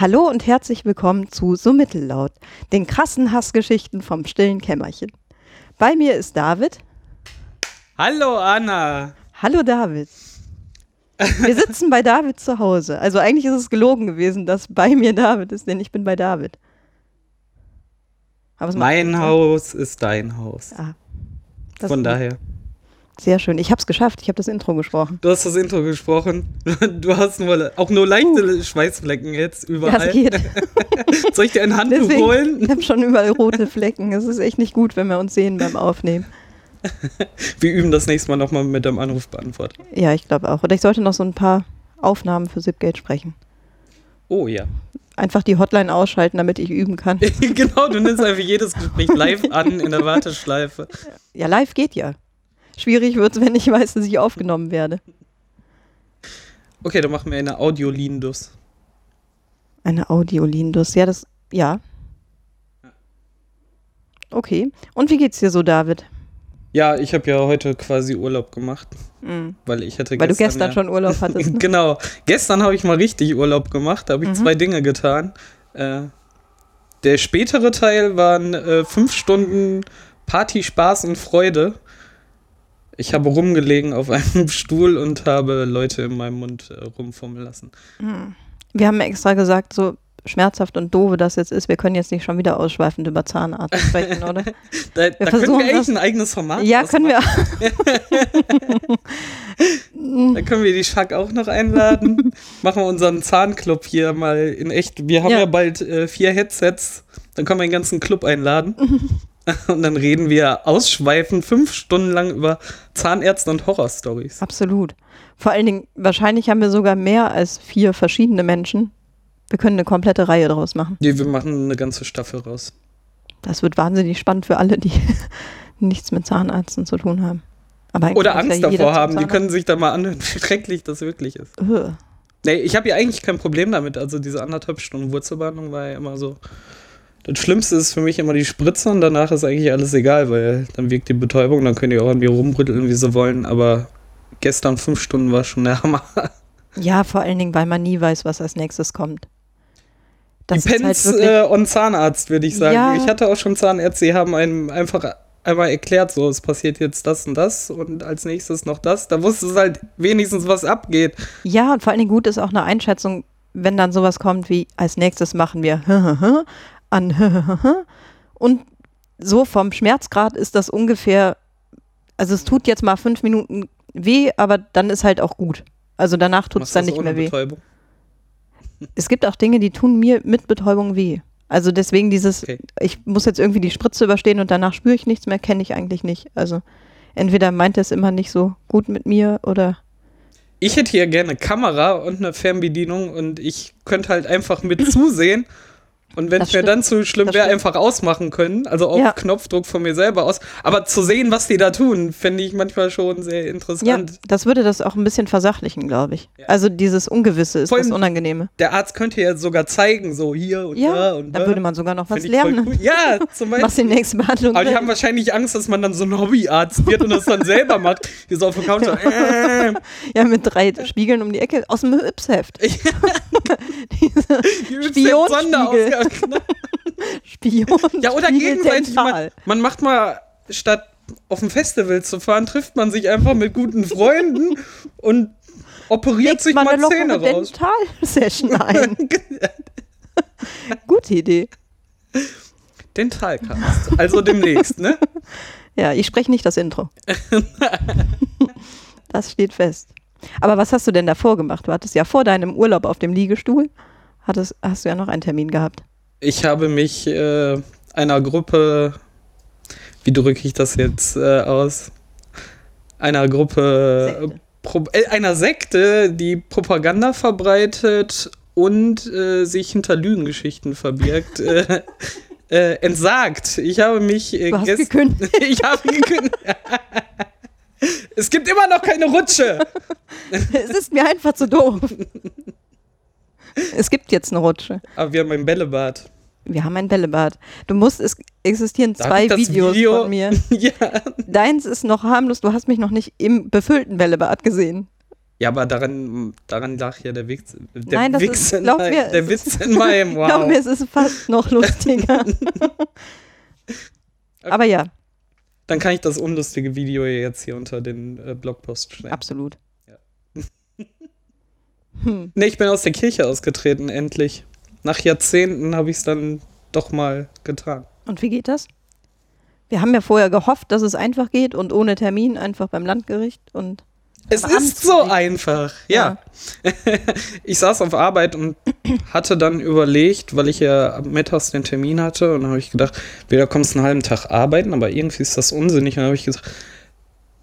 Hallo und herzlich willkommen zu So Mittellaut, den krassen Hassgeschichten vom stillen Kämmerchen. Bei mir ist David. Hallo Anna. Hallo David. Wir sitzen bei David zu Hause. Also eigentlich ist es gelogen gewesen, dass bei mir David ist, denn ich bin bei David. mein Haus ist dein Haus. Ah, Von daher. Sehr schön. Ich habe es geschafft. Ich habe das Intro gesprochen. Du hast das Intro gesprochen. Du hast nur, auch nur leichte uh. Schweißflecken jetzt überall. Ja, es geht. Soll ich dir ein Handtuch Deswegen, holen? Ich habe schon überall rote Flecken. Es ist echt nicht gut, wenn wir uns sehen beim Aufnehmen. Wir üben das nächste Mal nochmal mit dem Anrufbeantworter. Ja, ich glaube auch. Oder ich sollte noch so ein paar Aufnahmen für Zipgate sprechen. Oh ja. Einfach die Hotline ausschalten, damit ich üben kann. genau, du nimmst einfach jedes Gespräch live an in der Warteschleife. Ja, live geht ja. Schwierig wird es, wenn ich weiß, dass ich aufgenommen werde. Okay, dann machen wir eine Audiolindus. Eine Audiolindus, ja, das, ja. Okay. Und wie geht's dir so, David? Ja, ich habe ja heute quasi Urlaub gemacht, mhm. weil ich hatte Weil du gestern ja, schon Urlaub hattest. Ne? genau. Gestern habe ich mal richtig Urlaub gemacht, da habe ich mhm. zwei Dinge getan. Äh, der spätere Teil waren äh, fünf Stunden Party, Spaß und Freude. Ich habe rumgelegen auf einem Stuhl und habe Leute in meinem Mund äh, rumfummeln lassen. Mhm. Wir haben extra gesagt, so schmerzhaft und doof das jetzt ist, wir können jetzt nicht schon wieder ausschweifend über Zahnarzt sprechen, oder? da, wir da können wir echt ein eigenes Format Ja, können wir. da können wir die Schack auch noch einladen. Machen wir unseren Zahnclub hier mal in echt. Wir haben ja, ja bald äh, vier Headsets. Dann können wir den ganzen Club einladen. Und dann reden wir ausschweifend fünf Stunden lang über Zahnärzte und Horrorstories. Absolut. Vor allen Dingen, wahrscheinlich haben wir sogar mehr als vier verschiedene Menschen. Wir können eine komplette Reihe daraus machen. Nee, wir machen eine ganze Staffel raus. Das wird wahnsinnig spannend für alle, die nichts mit Zahnärzten zu tun haben. Oder Angst ja davor haben. Die können sich da mal anhören, wie schrecklich das wirklich ist. Nee, ich habe ja eigentlich kein Problem damit. Also diese anderthalb Stunden Wurzelbehandlung war ja immer so das Schlimmste ist für mich immer die Spritze und danach ist eigentlich alles egal, weil dann wirkt die Betäubung, dann können die auch an mir rumrütteln, wie sie wollen, aber gestern fünf Stunden war schon der Hammer. Ja, vor allen Dingen, weil man nie weiß, was als nächstes kommt. Das Depends halt äh, on Zahnarzt, würde ich sagen. Ja. Ich hatte auch schon Zahnärzte, die haben einem einfach einmal erklärt, so, es passiert jetzt das und das und als nächstes noch das. Da wusste es halt wenigstens, was abgeht. Ja, und vor allen Dingen gut ist auch eine Einschätzung, wenn dann sowas kommt wie, als nächstes machen wir an und so vom Schmerzgrad ist das ungefähr, also es tut jetzt mal fünf Minuten weh, aber dann ist halt auch gut. Also danach tut es dann nicht mehr weh. Betäubung? Es gibt auch Dinge, die tun mir mit Betäubung weh. Also deswegen dieses, okay. ich muss jetzt irgendwie die Spritze überstehen und danach spüre ich nichts mehr, kenne ich eigentlich nicht. Also entweder meint er es immer nicht so gut mit mir oder. Ich hätte hier gerne Kamera und eine Fernbedienung und ich könnte halt einfach mit zusehen und wenn es mir dann zu schlimm wäre, einfach ausmachen können, also auf ja. Knopfdruck von mir selber aus. Aber zu sehen, was die da tun, finde ich manchmal schon sehr interessant. Ja, das würde das auch ein bisschen versachlichen, glaube ich. Ja. Also dieses Ungewisse ist Voll, das Unangenehme. Der Arzt könnte ja sogar zeigen, so hier und ja, da und da. Da würde man sogar noch was lernen. Cool. Ja, zum Beispiel. Was die nächste Behandlung Aber die haben wahrscheinlich Angst, dass man dann so ein Hobbyarzt wird und das dann selber macht. Wie so auf dem Couch. Äh. Ja, mit drei Spiegeln um die Ecke aus dem Yps-Heft. Diese. Spion. Ja, oder gegenseitig. Man, man macht mal statt auf ein Festival zu fahren, trifft man sich einfach mit guten Freunden und operiert Legt sich mal Zähne raus. Dental-Session ein. Gute Idee. Dentalcast. Also demnächst, ne? Ja, ich spreche nicht das Intro. das steht fest. Aber was hast du denn davor gemacht? Du hattest ja vor deinem Urlaub auf dem Liegestuhl, hattest, hast du ja noch einen Termin gehabt. Ich habe mich äh, einer Gruppe, wie drücke ich das jetzt äh, aus? Einer Gruppe, Sekte. Pro, äh, einer Sekte, die Propaganda verbreitet und äh, sich hinter Lügengeschichten verbirgt. Äh, äh, entsagt. Ich habe mich du hast gekündigt. ich habe gekündigt. es gibt immer noch keine Rutsche. es ist mir einfach zu doof. Es gibt jetzt eine Rutsche. Aber wir haben ein Bällebad. Wir haben ein Bällebad. Du musst, es existieren Darf zwei Videos Video? von mir. ja. Deins ist noch harmlos, du hast mich noch nicht im befüllten Bällebad gesehen. Ja, aber daran, daran lag ja der Witz. Der Nein, das Witz ist, glaub in, mir, der Witz in meinem. Wow. Glaub mir, es ist fast noch lustiger. aber ja. Dann kann ich das unlustige Video jetzt hier unter den äh, Blogpost stellen. Absolut. Ja. hm. Ne, ich bin aus der Kirche ausgetreten, endlich. Nach Jahrzehnten habe ich es dann doch mal getan. Und wie geht das? Wir haben ja vorher gehofft, dass es einfach geht und ohne Termin einfach beim Landgericht und es ist so einfach, ja. ja. ich saß auf Arbeit und hatte dann überlegt, weil ich ja mittags den Termin hatte, und habe ich gedacht, wieder kommst du einen halben Tag arbeiten, aber irgendwie ist das unsinnig. Und habe ich gesagt,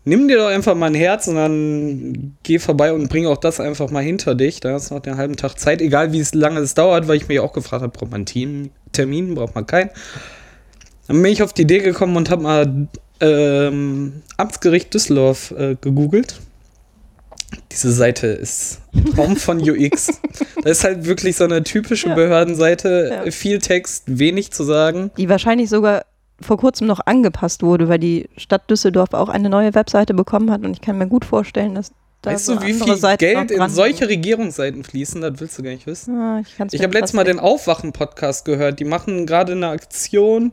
nimm dir doch einfach mein Herz und dann geh vorbei und bring auch das einfach mal hinter dich. Da hast du noch den halben Tag Zeit, egal wie lange es dauert, weil ich mich auch gefragt habe, braucht man einen Termin, braucht man keinen. Dann bin ich auf die Idee gekommen und habe mal ähm, Amtsgericht Düsseldorf äh, gegoogelt diese Seite ist Raum von UX. das ist halt wirklich so eine typische ja. Behördenseite. Ja. Viel Text, wenig zu sagen. Die wahrscheinlich sogar vor kurzem noch angepasst wurde, weil die Stadt Düsseldorf auch eine neue Webseite bekommen hat und ich kann mir gut vorstellen, dass da Weißt so du, wie viel Seiten Geld in solche Regierungsseiten fließen? Das willst du gar nicht wissen. Ja, ich ich habe letztes Mal den Aufwachen-Podcast gehört. Die machen gerade eine Aktion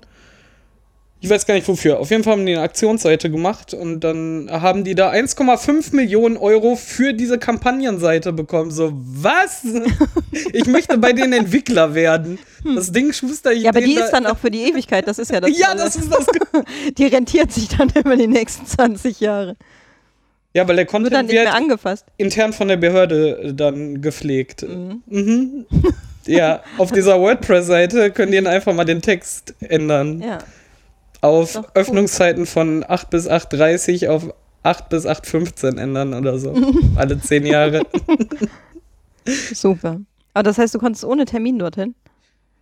ich weiß gar nicht wofür. Auf jeden Fall haben die eine Aktionsseite gemacht und dann haben die da 1,5 Millionen Euro für diese Kampagnenseite bekommen. So, was? ich möchte bei den Entwickler werden. Hm. Das Ding schuster ich. Ja, aber die ist dann auch für die Ewigkeit. Das ist ja das. ja, Tolle. das ist das. die rentiert sich dann über die nächsten 20 Jahre. Ja, weil der Content wird, dann nicht mehr angefasst. intern von der Behörde äh, dann gepflegt. Mhm. mhm. Ja, auf dieser WordPress-Seite könnt ihr einfach mal den Text ändern. Ja auf Öffnungszeiten von 8 bis 8.30 auf 8 bis 8.15 ändern oder so. Alle zehn Jahre. Super. Aber das heißt, du konntest ohne Termin dorthin?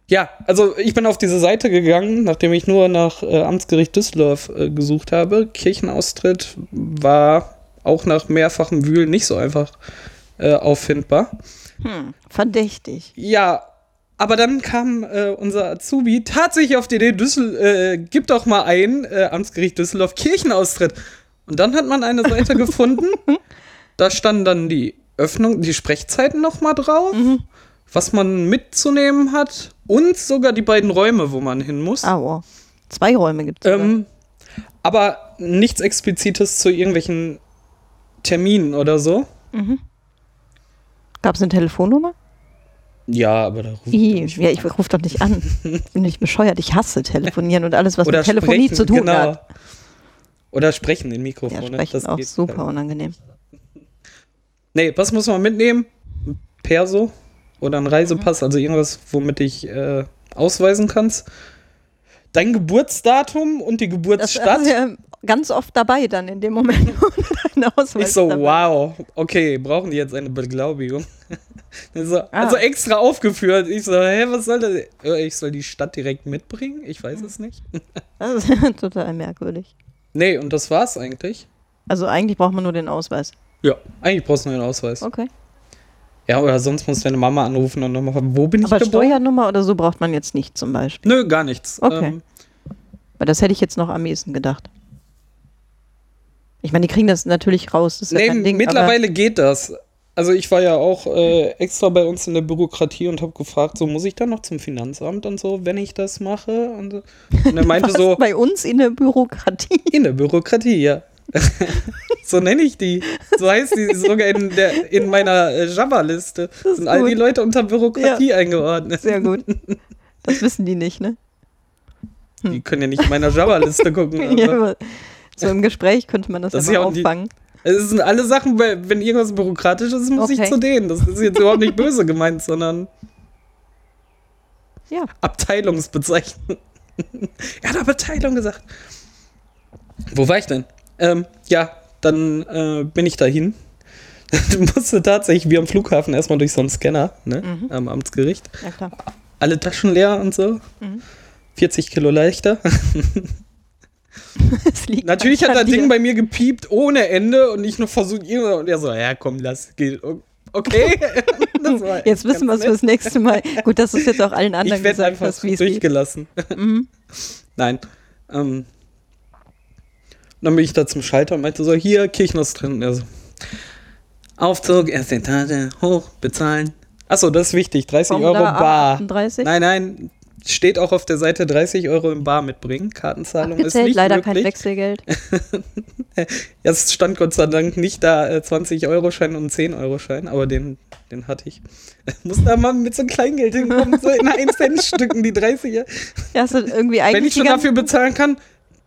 Ja, also ich bin auf diese Seite gegangen, nachdem ich nur nach äh, Amtsgericht Düsseldorf äh, gesucht habe. Kirchenaustritt war auch nach mehrfachem Wühlen nicht so einfach äh, auffindbar. Hm, verdächtig. Ja, aber dann kam äh, unser Azubi tatsächlich auf die Idee, Düssel, äh, gib doch mal ein, äh, Amtsgericht Düsseldorf, Kirchenaustritt. Und dann hat man eine Seite gefunden, da standen dann die Öffnung, die Sprechzeiten noch mal drauf, mhm. was man mitzunehmen hat und sogar die beiden Räume, wo man hin muss. Ah, wow. Zwei Räume gibt es. Ähm, aber nichts Explizites zu irgendwelchen Terminen oder so. Mhm. Gab es eine Telefonnummer? Ja, aber da ruft I, Ja, ich rufe doch nicht an. Bin nicht bescheuert. Ich hasse telefonieren und alles, was Oder mit Telefonie sprechen, zu tun genau. hat. Oder sprechen in Mikrofone. Ja, sprechen das auch super dann. unangenehm. Nee, was muss man mitnehmen? Ein Perso oder ein Reisepass, mhm. also irgendwas, womit ich äh, ausweisen kannst. Dein Geburtsdatum und die Geburtsstadt. Das, also ja ganz oft dabei dann in dem Moment. ich so, dabei. wow, okay, brauchen die jetzt eine Beglaubigung? so, ah. Also extra aufgeführt. Ich so, hä, was soll das? Äh, ich soll die Stadt direkt mitbringen? Ich weiß es nicht. das ist total merkwürdig. Nee, und das war's eigentlich. Also eigentlich braucht man nur den Ausweis. Ja, eigentlich brauchst du nur den Ausweis. Okay. Ja, oder sonst muss deine Mama anrufen und nochmal fragen, wo bin Aber ich geboren? Steuernummer oder so braucht man jetzt nicht zum Beispiel? Nö, gar nichts. Okay. Ähm, Weil das hätte ich jetzt noch am ehesten gedacht. Ich meine, die kriegen das natürlich raus. Das ist nee, ja kein Ding, mittlerweile geht das. Also ich war ja auch äh, extra bei uns in der Bürokratie und habe gefragt, so muss ich dann noch zum Finanzamt und so, wenn ich das mache? Und, und er meinte so. Bei uns in der Bürokratie. In der Bürokratie, ja. so nenne ich die. So heißt die sogar in, der, in meiner äh, Java-Liste. Sind all die Leute unter Bürokratie ja. eingeordnet. Sehr gut. Das wissen die nicht, ne? Hm. Die können ja nicht in meiner Java-Liste gucken. ja, so im Gespräch könnte man das, das ja auffangen. Es sind alle Sachen, wenn irgendwas bürokratisch ist, muss okay. ich zu denen. Das ist jetzt überhaupt nicht böse gemeint, sondern ja. Abteilungsbezeichnung. er hat Abteilung gesagt. Wo war ich denn? Ähm, ja, dann äh, bin ich dahin. du musste tatsächlich wie am Flughafen erstmal durch so einen Scanner, ne? Mhm. Am Amtsgericht. Ja, klar. Alle Taschen leer und so. Mhm. 40 Kilo leichter. Natürlich hat das Ding bei mir gepiept ohne Ende und ich noch versucht, und er so, ja komm, lass, geht. Okay. jetzt wissen wir es fürs nächste Mal. Gut, dass du es jetzt auch allen anderen ich gesagt einfach hast, wie es durchgelassen. Mhm. Nein. Ähm, dann bin ich da zum Schalter und meinte so, hier, Kirchner ist drin. Und er so, Aufzug, erste Etage, hoch, bezahlen. Achso, das ist wichtig. 30 Euro bar. 38? Nein, nein, steht auch auf der Seite 30 Euro im Bar mitbringen. Kartenzahlung Abgezählt, ist nicht leider möglich. kein Wechselgeld. ja, es stand Gott sei Dank nicht da 20 äh, Euro Schein und 10 Euro Schein, aber den, den hatte ich. Muss da mal mit so Kleingeld hinkommen, so in 1 Cent Stücken, die 30er. Ja, ist irgendwie eigentlich Wenn ich schon dafür bezahlen kann,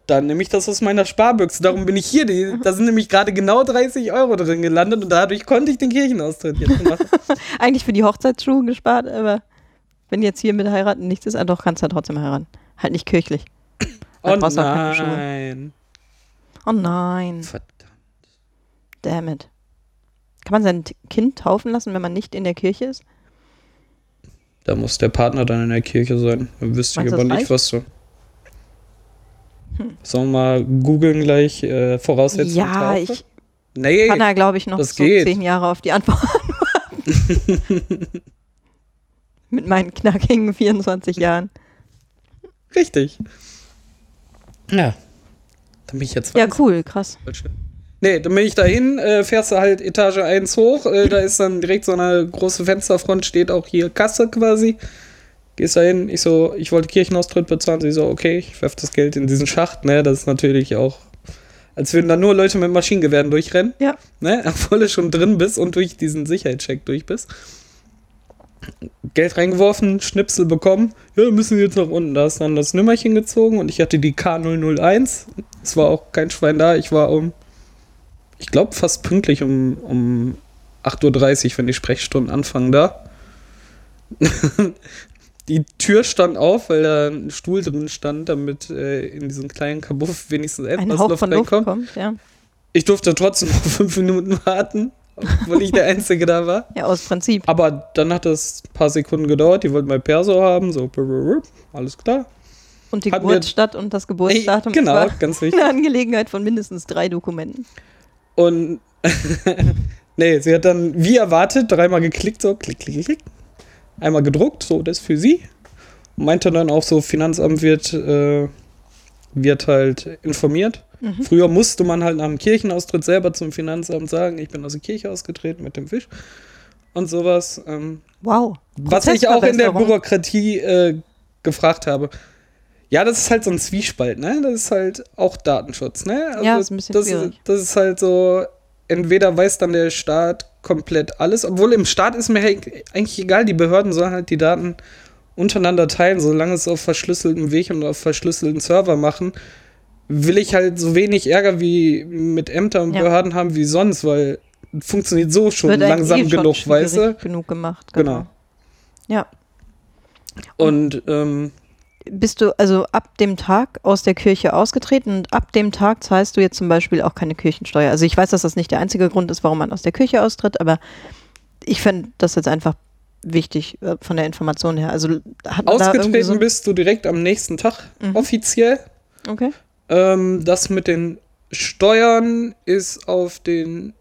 dann nehme ich das aus meiner Sparbüchse. Darum bin ich hier. Die, da sind nämlich gerade genau 30 Euro drin gelandet und dadurch konnte ich den Kirchenaustritt jetzt machen. Eigentlich für die Hochzeitsschuhe gespart, aber wenn jetzt hier mit heiraten nichts ist, ah, doch kannst du ja trotzdem heiraten. Halt nicht kirchlich. Oh nein. Oh nein. Verdammt. Damn it. Kann man sein Kind taufen lassen, wenn man nicht in der Kirche ist? Da muss der Partner dann in der Kirche sein. Dann wüsste ich aber nicht, was so. Hm. Sollen wir mal googeln gleich äh, Voraussetzungen? Ja, Taufe? ich nee, kann da, glaube ich, noch so geht. zehn Jahre auf die Antwort warten. Mit meinen knackigen 24 Jahren. Richtig. Ja. Dann bin ich jetzt. Ja, cool, krass. Nee, dann bin ich dahin, äh, fährst du halt Etage 1 hoch, äh, da ist dann direkt so eine große Fensterfront, steht auch hier Kasse quasi. Gehst da hin, ich so, ich wollte Kirchenaustritt bezahlen. Sie so, okay, ich werfe das Geld in diesen Schacht, ne? Das ist natürlich auch, als würden da nur Leute mit Maschinengewehren durchrennen. Ja. Ne? Obwohl du schon drin bist und durch diesen Sicherheitscheck durch bist. Geld reingeworfen, Schnipsel bekommen. Ja, müssen jetzt nach unten. Da ist dann das Nimmerchen gezogen und ich hatte die K001. Es war auch kein Schwein da. Ich war um, ich glaube, fast pünktlich um, um 8.30 Uhr, wenn die Sprechstunden anfangen da. die Tür stand auf, weil da ein Stuhl drin stand, damit äh, in diesem kleinen Kabuff wenigstens etwas Luft reinkommt. Kommt, ja. Ich durfte trotzdem noch fünf Minuten warten, obwohl ich der Einzige da war. Ja, aus Prinzip. Aber dann hat es ein paar Sekunden gedauert, die wollten mein Perso haben, so alles klar. Und die Hat Geburtsstadt und das Geburtsdatum. Ey, genau, ganz wichtig. Eine Angelegenheit von mindestens drei Dokumenten. Und nee, sie hat dann wie erwartet dreimal geklickt, so klick, klick, klick einmal gedruckt, so das für sie. Und meinte dann auch so, Finanzamt wird, äh, wird halt informiert. Mhm. Früher musste man halt nach dem Kirchenaustritt selber zum Finanzamt sagen, ich bin aus der Kirche ausgetreten mit dem Fisch und sowas. Ähm, wow. Was ich auch in der Bürokratie äh, gefragt habe. Ja, das ist halt so ein Zwiespalt, ne? Das ist halt auch Datenschutz, ne? Also ja, das ist ein bisschen das, schwierig. das ist halt so, entweder weiß dann der Staat komplett alles, obwohl im Staat ist mir eigentlich egal, die Behörden sollen halt die Daten untereinander teilen, solange es auf verschlüsseltem Weg und auf verschlüsselten Server machen, will ich halt so wenig Ärger wie mit Ämtern und ja. Behörden haben wie sonst, weil funktioniert so schon Wird langsam eh genug, schon weißt du? genug gemacht. Genau. genau. Ja. Und ähm, bist du also ab dem Tag aus der Kirche ausgetreten und ab dem Tag zahlst du jetzt zum Beispiel auch keine Kirchensteuer. Also ich weiß, dass das nicht der einzige Grund ist, warum man aus der Kirche austritt, aber ich finde das jetzt einfach wichtig äh, von der Information her. Also Ausgetreten so bist du direkt am nächsten Tag mhm. offiziell. Okay. Ähm, das mit den Steuern ist auf den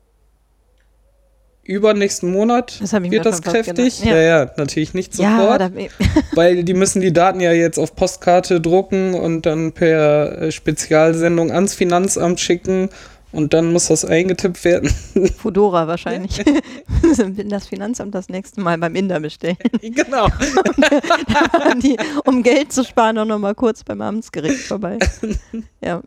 übernächsten Monat das wird das kräftig. Ja. ja. ja, natürlich nicht sofort. Ja, weil die müssen die Daten ja jetzt auf Postkarte drucken und dann per äh, Spezialsendung ans Finanzamt schicken und dann muss das eingetippt werden. Fudora wahrscheinlich. das Finanzamt das nächste Mal beim Inder bestellen. Genau. die, um Geld zu sparen, auch nochmal kurz beim Amtsgericht vorbei. Ja.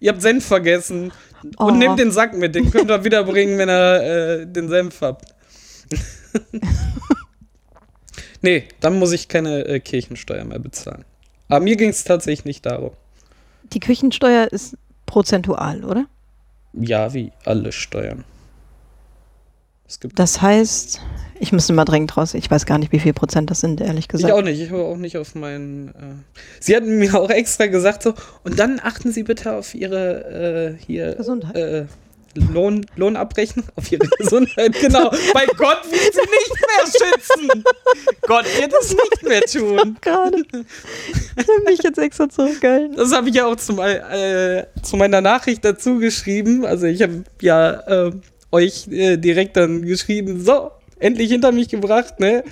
Ihr habt Senf vergessen. Oh. Und nehmt den Sack mit, den könnt ihr wiederbringen, wenn ihr äh, den Senf habt. nee, dann muss ich keine äh, Kirchensteuer mehr bezahlen. Aber mir ging es tatsächlich nicht darum. Die Kirchensteuer ist prozentual, oder? Ja, wie alle Steuern. das heißt, ich müsste mal dringend raus. Ich weiß gar nicht, wie viel Prozent das sind, ehrlich gesagt. Ich auch nicht. Ich habe auch nicht auf meinen. Äh Sie hatten mir auch extra gesagt so. Und dann achten Sie bitte auf Ihre äh, hier Gesundheit. Äh, Lohn, Lohnabrechnung auf ihre Gesundheit, genau. Bei Gott wird sie nicht mehr schützen. Gott wird es nicht mehr tun. Gerade. Ich habe mich jetzt extra zurückgehalten. Das habe ich ja auch zum, äh, zu meiner Nachricht dazu geschrieben. Also ich habe ja äh, euch äh, direkt dann geschrieben, so, endlich hinter mich gebracht, ne?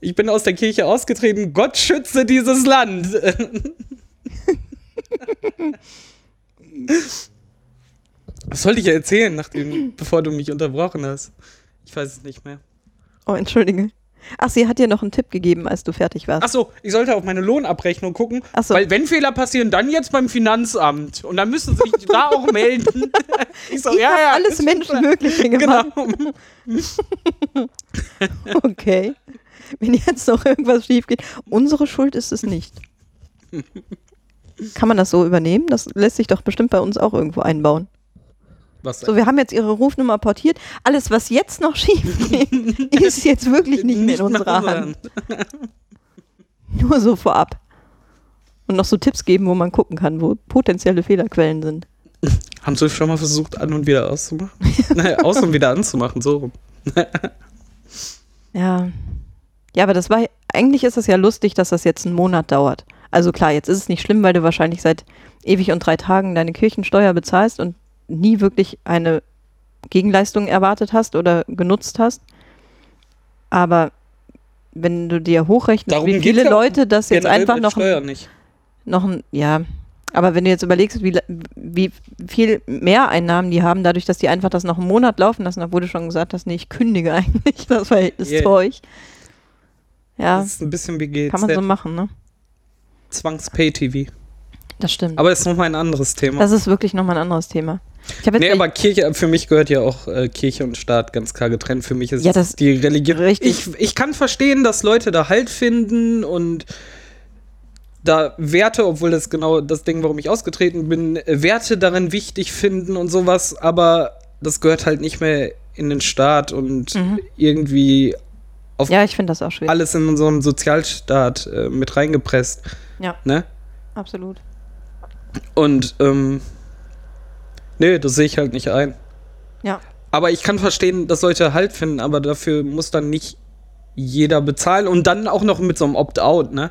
Ich bin aus der Kirche ausgetreten. Gott schütze dieses Land. Was sollte ich erzählen, nachdem, bevor du mich unterbrochen hast? Ich weiß es nicht mehr. Oh, entschuldige. Ach, sie hat dir noch einen Tipp gegeben, als du fertig warst. Ach so, ich sollte auf meine Lohnabrechnung gucken, Ach so. weil wenn Fehler passieren, dann jetzt beim Finanzamt und dann müssen sie sich da auch melden. Ich so, ich ja, ja, alles Menschenmögliche gemacht. Genau. okay. Wenn jetzt noch irgendwas schief geht, unsere Schuld ist es nicht. Kann man das so übernehmen? Das lässt sich doch bestimmt bei uns auch irgendwo einbauen. Was so, wir haben jetzt ihre Rufnummer portiert. Alles, was jetzt noch schief geht, ist jetzt wirklich nicht, nicht mehr in unserer Hand. Nur so vorab. Und noch so Tipps geben, wo man gucken kann, wo potenzielle Fehlerquellen sind. Haben Sie schon mal versucht, an und wieder auszumachen? naja, aus und wieder anzumachen, so rum. ja. Ja, aber das war, eigentlich ist es ja lustig, dass das jetzt einen Monat dauert. Also klar, jetzt ist es nicht schlimm, weil du wahrscheinlich seit ewig und drei Tagen deine Kirchensteuer bezahlst und nie wirklich eine Gegenleistung erwartet hast oder genutzt hast. Aber wenn du dir hochrechnest, Darum wie viele Leute das jetzt einfach noch, nicht. noch ein, ja, aber wenn du jetzt überlegst, wie, wie viel mehr Einnahmen die haben, dadurch, dass die einfach das noch einen Monat laufen lassen, obwohl du schon gesagt hast, nee, ich kündige eigentlich das Verhältnis yeah. zu euch. Ja. Das ist ein bisschen wie geht's. Kann man so machen, ne? Zwangs-Pay-TV. Das stimmt. Aber das ist nochmal ein anderes Thema. Das ist wirklich nochmal ein anderes Thema. Ich nee, aber Kirche, für mich gehört ja auch äh, Kirche und Staat ganz klar getrennt. Für mich ist ja, das die Religion. Richtig. Ich, ich kann verstehen, dass Leute da Halt finden und da Werte, obwohl das genau das Ding, warum ich ausgetreten bin, Werte darin wichtig finden und sowas, aber das gehört halt nicht mehr in den Staat und mhm. irgendwie auf ja, ich das auch schwierig. alles in unserem Sozialstaat äh, mit reingepresst. Ja. Ne? Absolut. Und ähm, nee, das sehe ich halt nicht ein. Ja. Aber ich kann verstehen, dass Leute Halt finden, aber dafür muss dann nicht jeder bezahlen und dann auch noch mit so einem Opt-out, ne?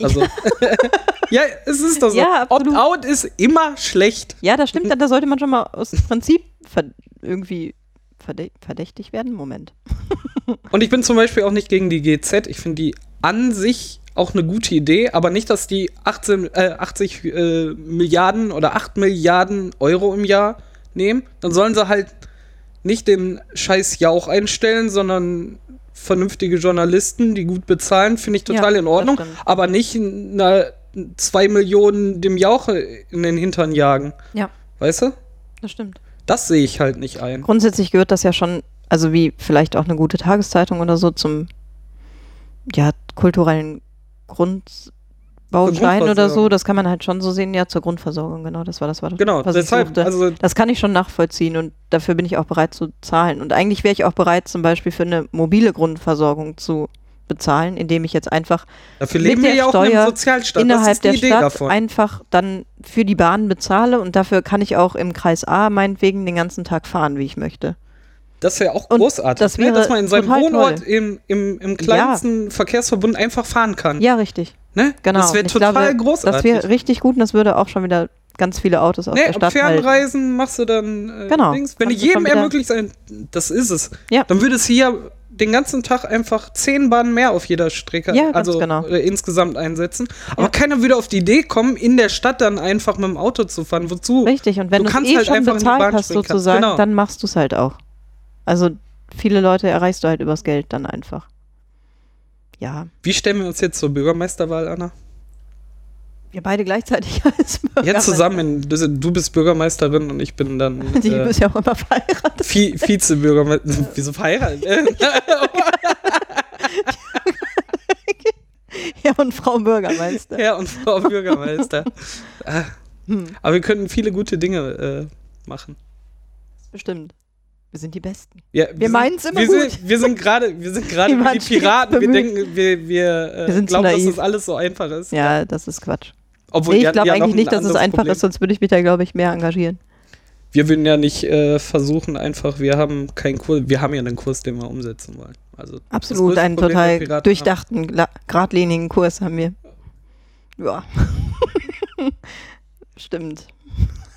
Also, ja, es ist doch so. Ja, Opt-out ist immer schlecht. Ja, das stimmt. Da sollte man schon mal aus Prinzip irgendwie verdächtig werden. Moment. und ich bin zum Beispiel auch nicht gegen die GZ. Ich finde die an sich auch eine gute Idee, aber nicht, dass die 18, äh, 80 äh, Milliarden oder 8 Milliarden Euro im Jahr nehmen. Dann sollen sie halt nicht den scheiß Jauch einstellen, sondern vernünftige Journalisten, die gut bezahlen, finde ich total ja, in Ordnung. Aber nicht na, zwei Millionen dem Jauch in den Hintern jagen. Ja. Weißt du? Das stimmt. Das sehe ich halt nicht ein. Grundsätzlich gehört das ja schon, also wie vielleicht auch eine gute Tageszeitung oder so, zum ja, kulturellen Grundbaustein oder so. Das kann man halt schon so sehen, ja, zur Grundversorgung, genau. Das war das, war genau, was deshalb, ich Also das kann ich schon nachvollziehen und dafür bin ich auch bereit zu zahlen. Und eigentlich wäre ich auch bereit, zum Beispiel für eine mobile Grundversorgung zu bezahlen, indem ich jetzt einfach Dafür leben wir ja auch in einem Sozialstaat. innerhalb der Idee Stadt davon. einfach dann für die Bahn bezahle und dafür kann ich auch im Kreis A meinetwegen den ganzen Tag fahren, wie ich möchte. Das wäre auch großartig, das ne? dass man in seinem Wohnort im, im, im kleinsten ja. Verkehrsverbund einfach fahren kann. Ja, richtig. Ne? Genau. Das wäre total glaube, großartig. Das wäre richtig gut und das würde auch schon wieder ganz viele Autos aus nee, der Stadt Fernreisen halten. machst du dann äh, genau. Links. Wenn du jedem ermöglicht sein, das ist es. Ja. Dann würde es hier den ganzen Tag einfach zehn Bahnen mehr auf jeder Strecke, ja, also genau. äh, insgesamt einsetzen. Aber ja. keiner würde auf die Idee kommen, in der Stadt dann einfach mit dem Auto zu fahren. Wozu? Richtig, und wenn du es eh halt schon bezahlt hast, sozusagen, genau. dann machst du es halt auch. Also viele Leute erreichst du halt übers Geld dann einfach. Ja. Wie stellen wir uns jetzt zur Bürgermeisterwahl, Anna? Wir beide gleichzeitig als Bürgermeister. Ja, zusammen. Du bist Bürgermeisterin und ich bin dann. Die äh, bist ja auch immer verheiratet. Vize-Bürgermeister. Wieso verheiratet? Herr und Frau Bürgermeister. Herr und Frau Bürgermeister. Ah. hm. Aber wir können viele gute Dinge äh, machen. Bestimmt. Wir sind die Besten. Ja, wir, wir meinen es immer wir gut. Sind, wir sind gerade, wir sind gerade wie die Piraten. Wir denken, wir, wir, äh, wir glauben, dass das alles so einfach ist. Ja, das ist Quatsch. Obwohl, nee, ich glaube eigentlich nicht, dass es einfach Problem. ist, sonst würde ich mich da, glaube ich, mehr engagieren. Wir würden ja nicht äh, versuchen, einfach, wir haben keinen Kurs, wir haben ja einen Kurs, den wir umsetzen wollen. Also Absolut, einen total durchdachten, geradlinigen Kurs haben wir. Ja. Stimmt.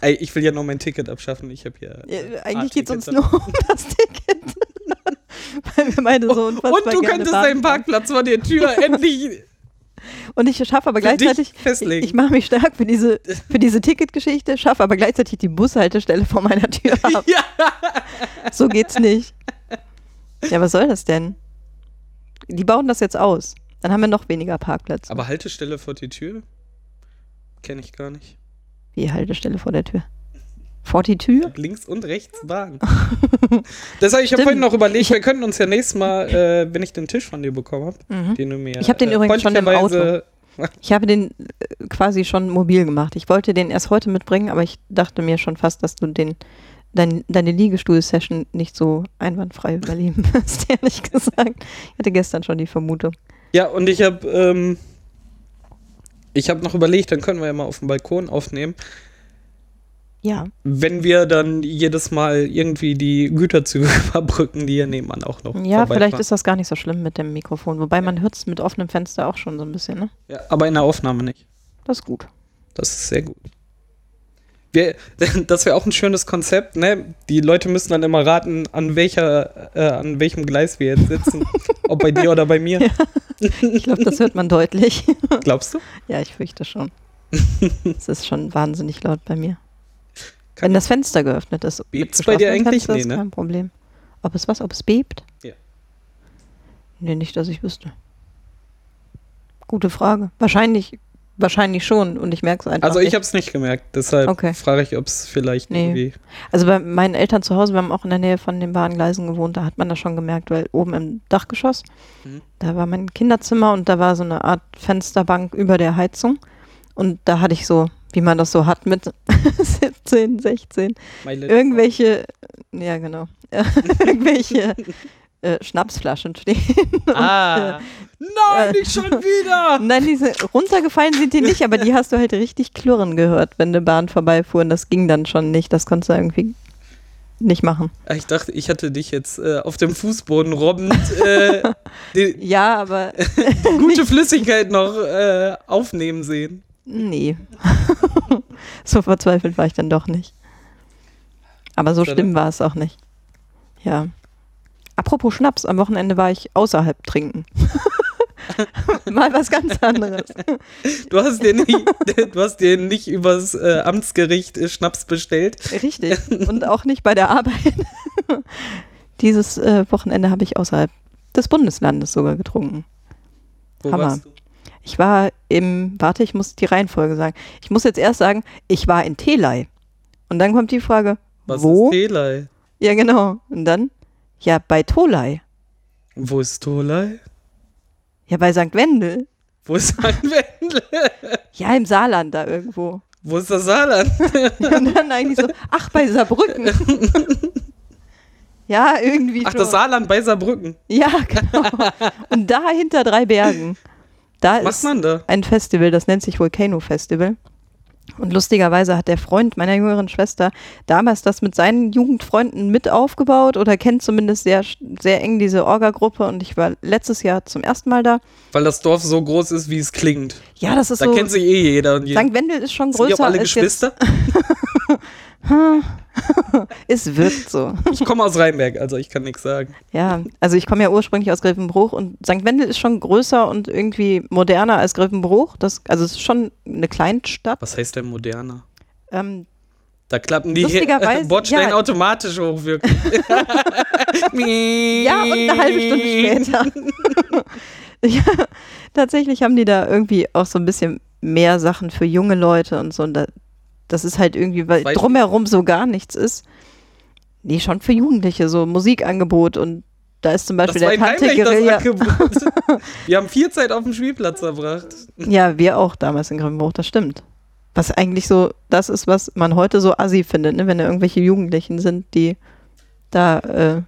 Ey, ich will ja noch mein Ticket abschaffen. Ich habe hier. Ja, eigentlich geht es uns nur um das Ticket. Weil wir beide so unfassbar Und du könntest deinen Parkplatz vor der Tür endlich Und ich schaffe aber gleichzeitig, ich, ich mache mich stark für diese, für diese Ticketgeschichte, schaffe aber gleichzeitig die Bushaltestelle vor meiner Tür ab. Ja. So geht's nicht. Ja, was soll das denn? Die bauen das jetzt aus. Dann haben wir noch weniger Parkplätze. Aber Haltestelle vor die Tür? Kenne ich gar nicht. Wie Haltestelle vor der Tür? Vor die Tür? Links und rechts Bahn. Deshalb, ich habe vorhin noch überlegt, wir könnten uns ja nächstes Mal, äh, wenn ich den Tisch von dir bekommen habe, mhm. den du mir. Ich habe den äh, übrigens schon im Auto. Ich habe den äh, quasi schon mobil gemacht. Ich wollte den erst heute mitbringen, aber ich dachte mir schon fast, dass du den dein, deine Liegestuhl-Session nicht so einwandfrei überleben wirst, ehrlich gesagt. Ich hatte gestern schon die Vermutung. Ja, und ich habe ähm, ich habe noch überlegt, dann können wir ja mal auf dem Balkon aufnehmen. Ja. Wenn wir dann jedes Mal irgendwie die Güterzüge überbrücken, die hier nebenan auch noch. Ja, vielleicht ist das gar nicht so schlimm mit dem Mikrofon. Wobei ja. man hört es mit offenem Fenster auch schon so ein bisschen, ne? Ja, aber in der Aufnahme nicht. Das ist gut. Das ist sehr gut. Wir, das wäre auch ein schönes Konzept, ne? Die Leute müssen dann immer raten, an welcher, äh, an welchem Gleis wir jetzt sitzen. ob bei dir oder bei mir. Ja. Ich glaube, das hört man deutlich. Glaubst du? Ja, ich fürchte schon. es ist schon wahnsinnig laut bei mir. Kann Wenn das Fenster geöffnet ist. Bebt es bei dir eigentlich? Fenster, nee, ne? kein Problem. Ob es was, ob es bebt? Ja. Nee, nicht, dass ich wüsste. Gute Frage. Wahrscheinlich Wahrscheinlich schon und ich merke es einfach. Also ich habe es nicht gemerkt, deshalb okay. frage ich, ob es vielleicht nee. irgendwie. Also bei meinen Eltern zu Hause, wir haben auch in der Nähe von den Bahngleisen gewohnt, da hat man das schon gemerkt, weil oben im Dachgeschoss, mhm. da war mein Kinderzimmer und da war so eine Art Fensterbank über der Heizung. Und da hatte ich so, wie man das so hat mit 17, 16, irgendwelche, ja genau, irgendwelche äh, Schnapsflaschen stehen. Ah. Und, äh, Nein, nicht schon wieder! Nein, diese runtergefallen sind die nicht, aber die hast du halt richtig klirren gehört, wenn eine Bahn vorbeifuhr. Und das ging dann schon nicht. Das konntest du irgendwie nicht machen. Ah, ich dachte, ich hatte dich jetzt äh, auf dem Fußboden robbend äh, ja, aber gute Flüssigkeit noch äh, aufnehmen sehen. Nee. so verzweifelt war ich dann doch nicht. Aber so schlimm war es auch nicht. Ja. Apropos Schnaps, am Wochenende war ich außerhalb trinken. Mal was ganz anderes. Du hast dir nicht, du hast dir nicht übers äh, Amtsgericht äh, Schnaps bestellt. Richtig. Und auch nicht bei der Arbeit. Dieses äh, Wochenende habe ich außerhalb des Bundeslandes sogar getrunken. Wo Hammer. warst du? Ich war im, warte, ich muss die Reihenfolge sagen. Ich muss jetzt erst sagen, ich war in Telei. Und dann kommt die Frage, was wo? ist Telei? Ja, genau. Und dann, ja, bei Tolai. Wo ist Tolai? Ja, bei St. Wendel. Wo ist St. Wendel? ja, im Saarland da irgendwo. Wo ist das Saarland? und dann eigentlich so, ach, bei Saarbrücken. ja, irgendwie. Ach, schon. das Saarland bei Saarbrücken. Ja, genau. Und da hinter drei Bergen. Da Was ist man da? ein Festival, das nennt sich Volcano Festival. Und lustigerweise hat der Freund meiner jüngeren Schwester damals das mit seinen Jugendfreunden mit aufgebaut oder kennt zumindest sehr, sehr eng diese Orga-Gruppe und ich war letztes Jahr zum ersten Mal da. Weil das Dorf so groß ist, wie es klingt. Ja, das ist da so. Da kennt sich eh jeder. Und St. Wendel ist schon größer. Sind die auch alle Geschwister? es wirkt so. Ich komme aus Rheinberg, also ich kann nichts sagen. Ja, also ich komme ja ursprünglich aus Grevenbruch und St. Wendel ist schon größer und irgendwie moderner als Grevenbruch. Das, also es ist schon eine Kleinstadt. Was heißt denn moderner? Ähm, da klappen die Bordsteine ja, automatisch hoch, wirklich. ja, und eine halbe Stunde später. ja, tatsächlich haben die da irgendwie auch so ein bisschen mehr Sachen für junge Leute und so. Und da, das ist halt irgendwie, weil Weiß drumherum so gar nichts ist. Nee, schon für Jugendliche, so Musikangebot und da ist zum Beispiel der Tante Guerilla. wir haben viel Zeit auf dem Spielplatz verbracht. Ja, wir auch damals in Grimmbruch, das stimmt. Was eigentlich so das ist, was man heute so assi findet, ne? wenn da irgendwelche Jugendlichen sind, die da äh,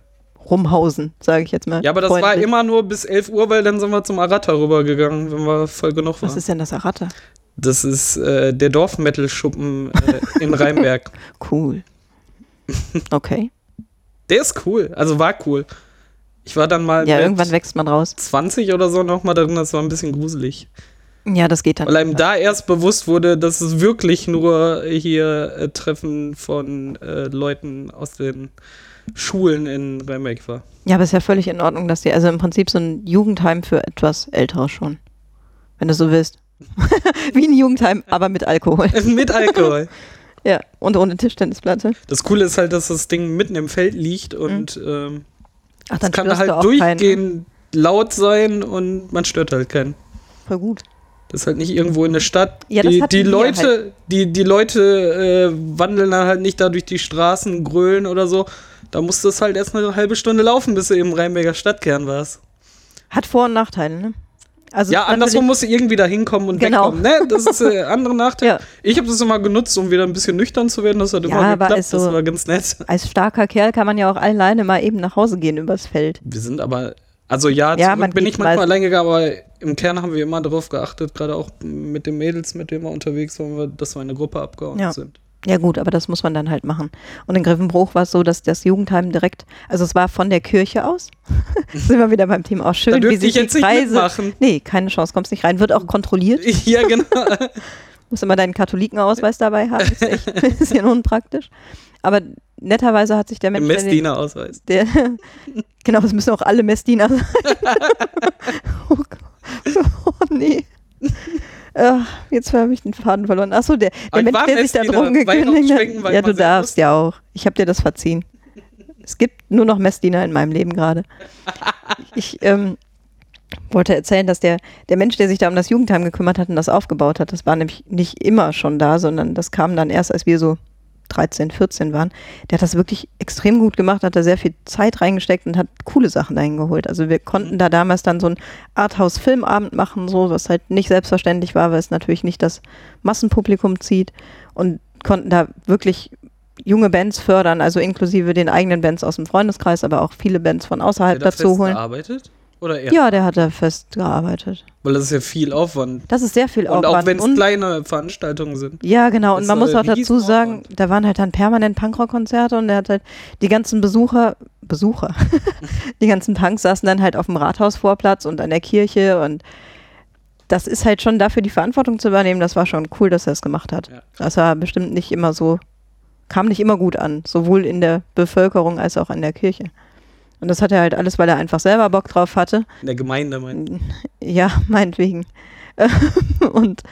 rumhausen, sage ich jetzt mal. Ja, aber das freundlich. war immer nur bis 11 Uhr, weil dann sind wir zum Arata rübergegangen, wenn wir voll genug waren. Was ist denn das Arata? Das ist äh, der Dorfmetal-Schuppen äh, in Rheinberg. cool. Okay. Der ist cool, also war cool. Ich war dann mal. Ja, irgendwann wächst man raus. 20 oder so nochmal drin, das war ein bisschen gruselig. Ja, das geht dann. Weil einem da erst bewusst wurde, dass es wirklich nur hier äh, Treffen von äh, Leuten aus den Schulen in Rheinberg war. Ja, aber ist ja völlig in Ordnung, dass die, also im Prinzip so ein Jugendheim für etwas Ältere schon. wenn du so willst. Wie ein Jugendheim, aber mit Alkohol. mit Alkohol. ja, und ohne Tischtennisplatte. Das Coole ist halt, dass das Ding mitten im Feld liegt und mhm. ähm, Ach, dann kann halt durchgehend keinen. laut sein und man stört halt keinen. Voll gut. Das ist halt nicht irgendwo in der Stadt. Ja, die, die Leute, halt. die, die Leute äh, wandeln dann halt nicht da durch die Straßen, grölen oder so. Da musst du es halt erst eine halbe Stunde laufen, bis du im Rheinberger Stadtkern warst. Hat Vor- und Nachteile, ne? Also ja, andersrum musst du irgendwie da hinkommen und genau. wegkommen. Ne? Das ist der äh, andere Nachteil. ja. Ich habe das immer genutzt, um wieder ein bisschen nüchtern zu werden. Das hat immer ja, geklappt. So, das war ganz nett. Als starker Kerl kann man ja auch alleine mal eben nach Hause gehen übers Feld. Wir sind aber, also ja, ja bin ich manchmal allein gegangen, aber im Kern haben wir immer darauf geachtet, gerade auch mit den Mädels, mit denen wir unterwegs waren, dass wir eine Gruppe abgeordnet ja. sind. Ja gut, aber das muss man dann halt machen. Und in Griffenbruch war es so, dass das Jugendheim direkt, also es war von der Kirche aus. sind wir wieder beim Thema auch schön, da wie sich die Preise. Nicht nee, keine Chance, kommst nicht rein, wird auch kontrolliert. Ja, genau. Muss immer deinen Katholikenausweis dabei haben, ist echt ein bisschen unpraktisch. Aber netterweise hat sich der Mensch. Messdiener-Ausweis. Der, genau, es müssen auch alle Messdiener sein. oh, oh nee. Ach, jetzt habe ich den Faden verloren. Achso, der, der Mensch, der sich da drum gekündigt hat. Ja, du darfst ja auch. Ich habe dir das verziehen. Es gibt nur noch Messdiener in meinem Leben gerade. Ich ähm, wollte erzählen, dass der, der Mensch, der sich da um das Jugendheim gekümmert hat und das aufgebaut hat, das war nämlich nicht immer schon da, sondern das kam dann erst, als wir so 13, 14 waren, der hat das wirklich extrem gut gemacht, hat da sehr viel Zeit reingesteckt und hat coole Sachen dahin geholt. Also wir konnten da damals dann so ein Arthouse-Filmabend machen, so, was halt nicht selbstverständlich war, weil es natürlich nicht das Massenpublikum zieht und konnten da wirklich junge Bands fördern, also inklusive den eigenen Bands aus dem Freundeskreis, aber auch viele Bands von außerhalb dazu holen. Gearbeitet? Oder er? Ja, der hat da fest gearbeitet. Weil das ist ja viel Aufwand. Das ist sehr viel Aufwand. Und auch wenn es kleine Veranstaltungen sind. Ja, genau. Und man muss auch dazu sagen, da waren halt dann permanent Punkrock-Konzerte und der hat halt die ganzen Besucher, Besucher, die ganzen Punks saßen dann halt auf dem Rathausvorplatz und an der Kirche und das ist halt schon dafür die Verantwortung zu übernehmen. Das war schon cool, dass er es gemacht hat. Ja. Das war bestimmt nicht immer so, kam nicht immer gut an, sowohl in der Bevölkerung als auch an der Kirche. Und das hat er halt alles, weil er einfach selber Bock drauf hatte. In der Gemeinde, mein. Ja, meinetwegen. und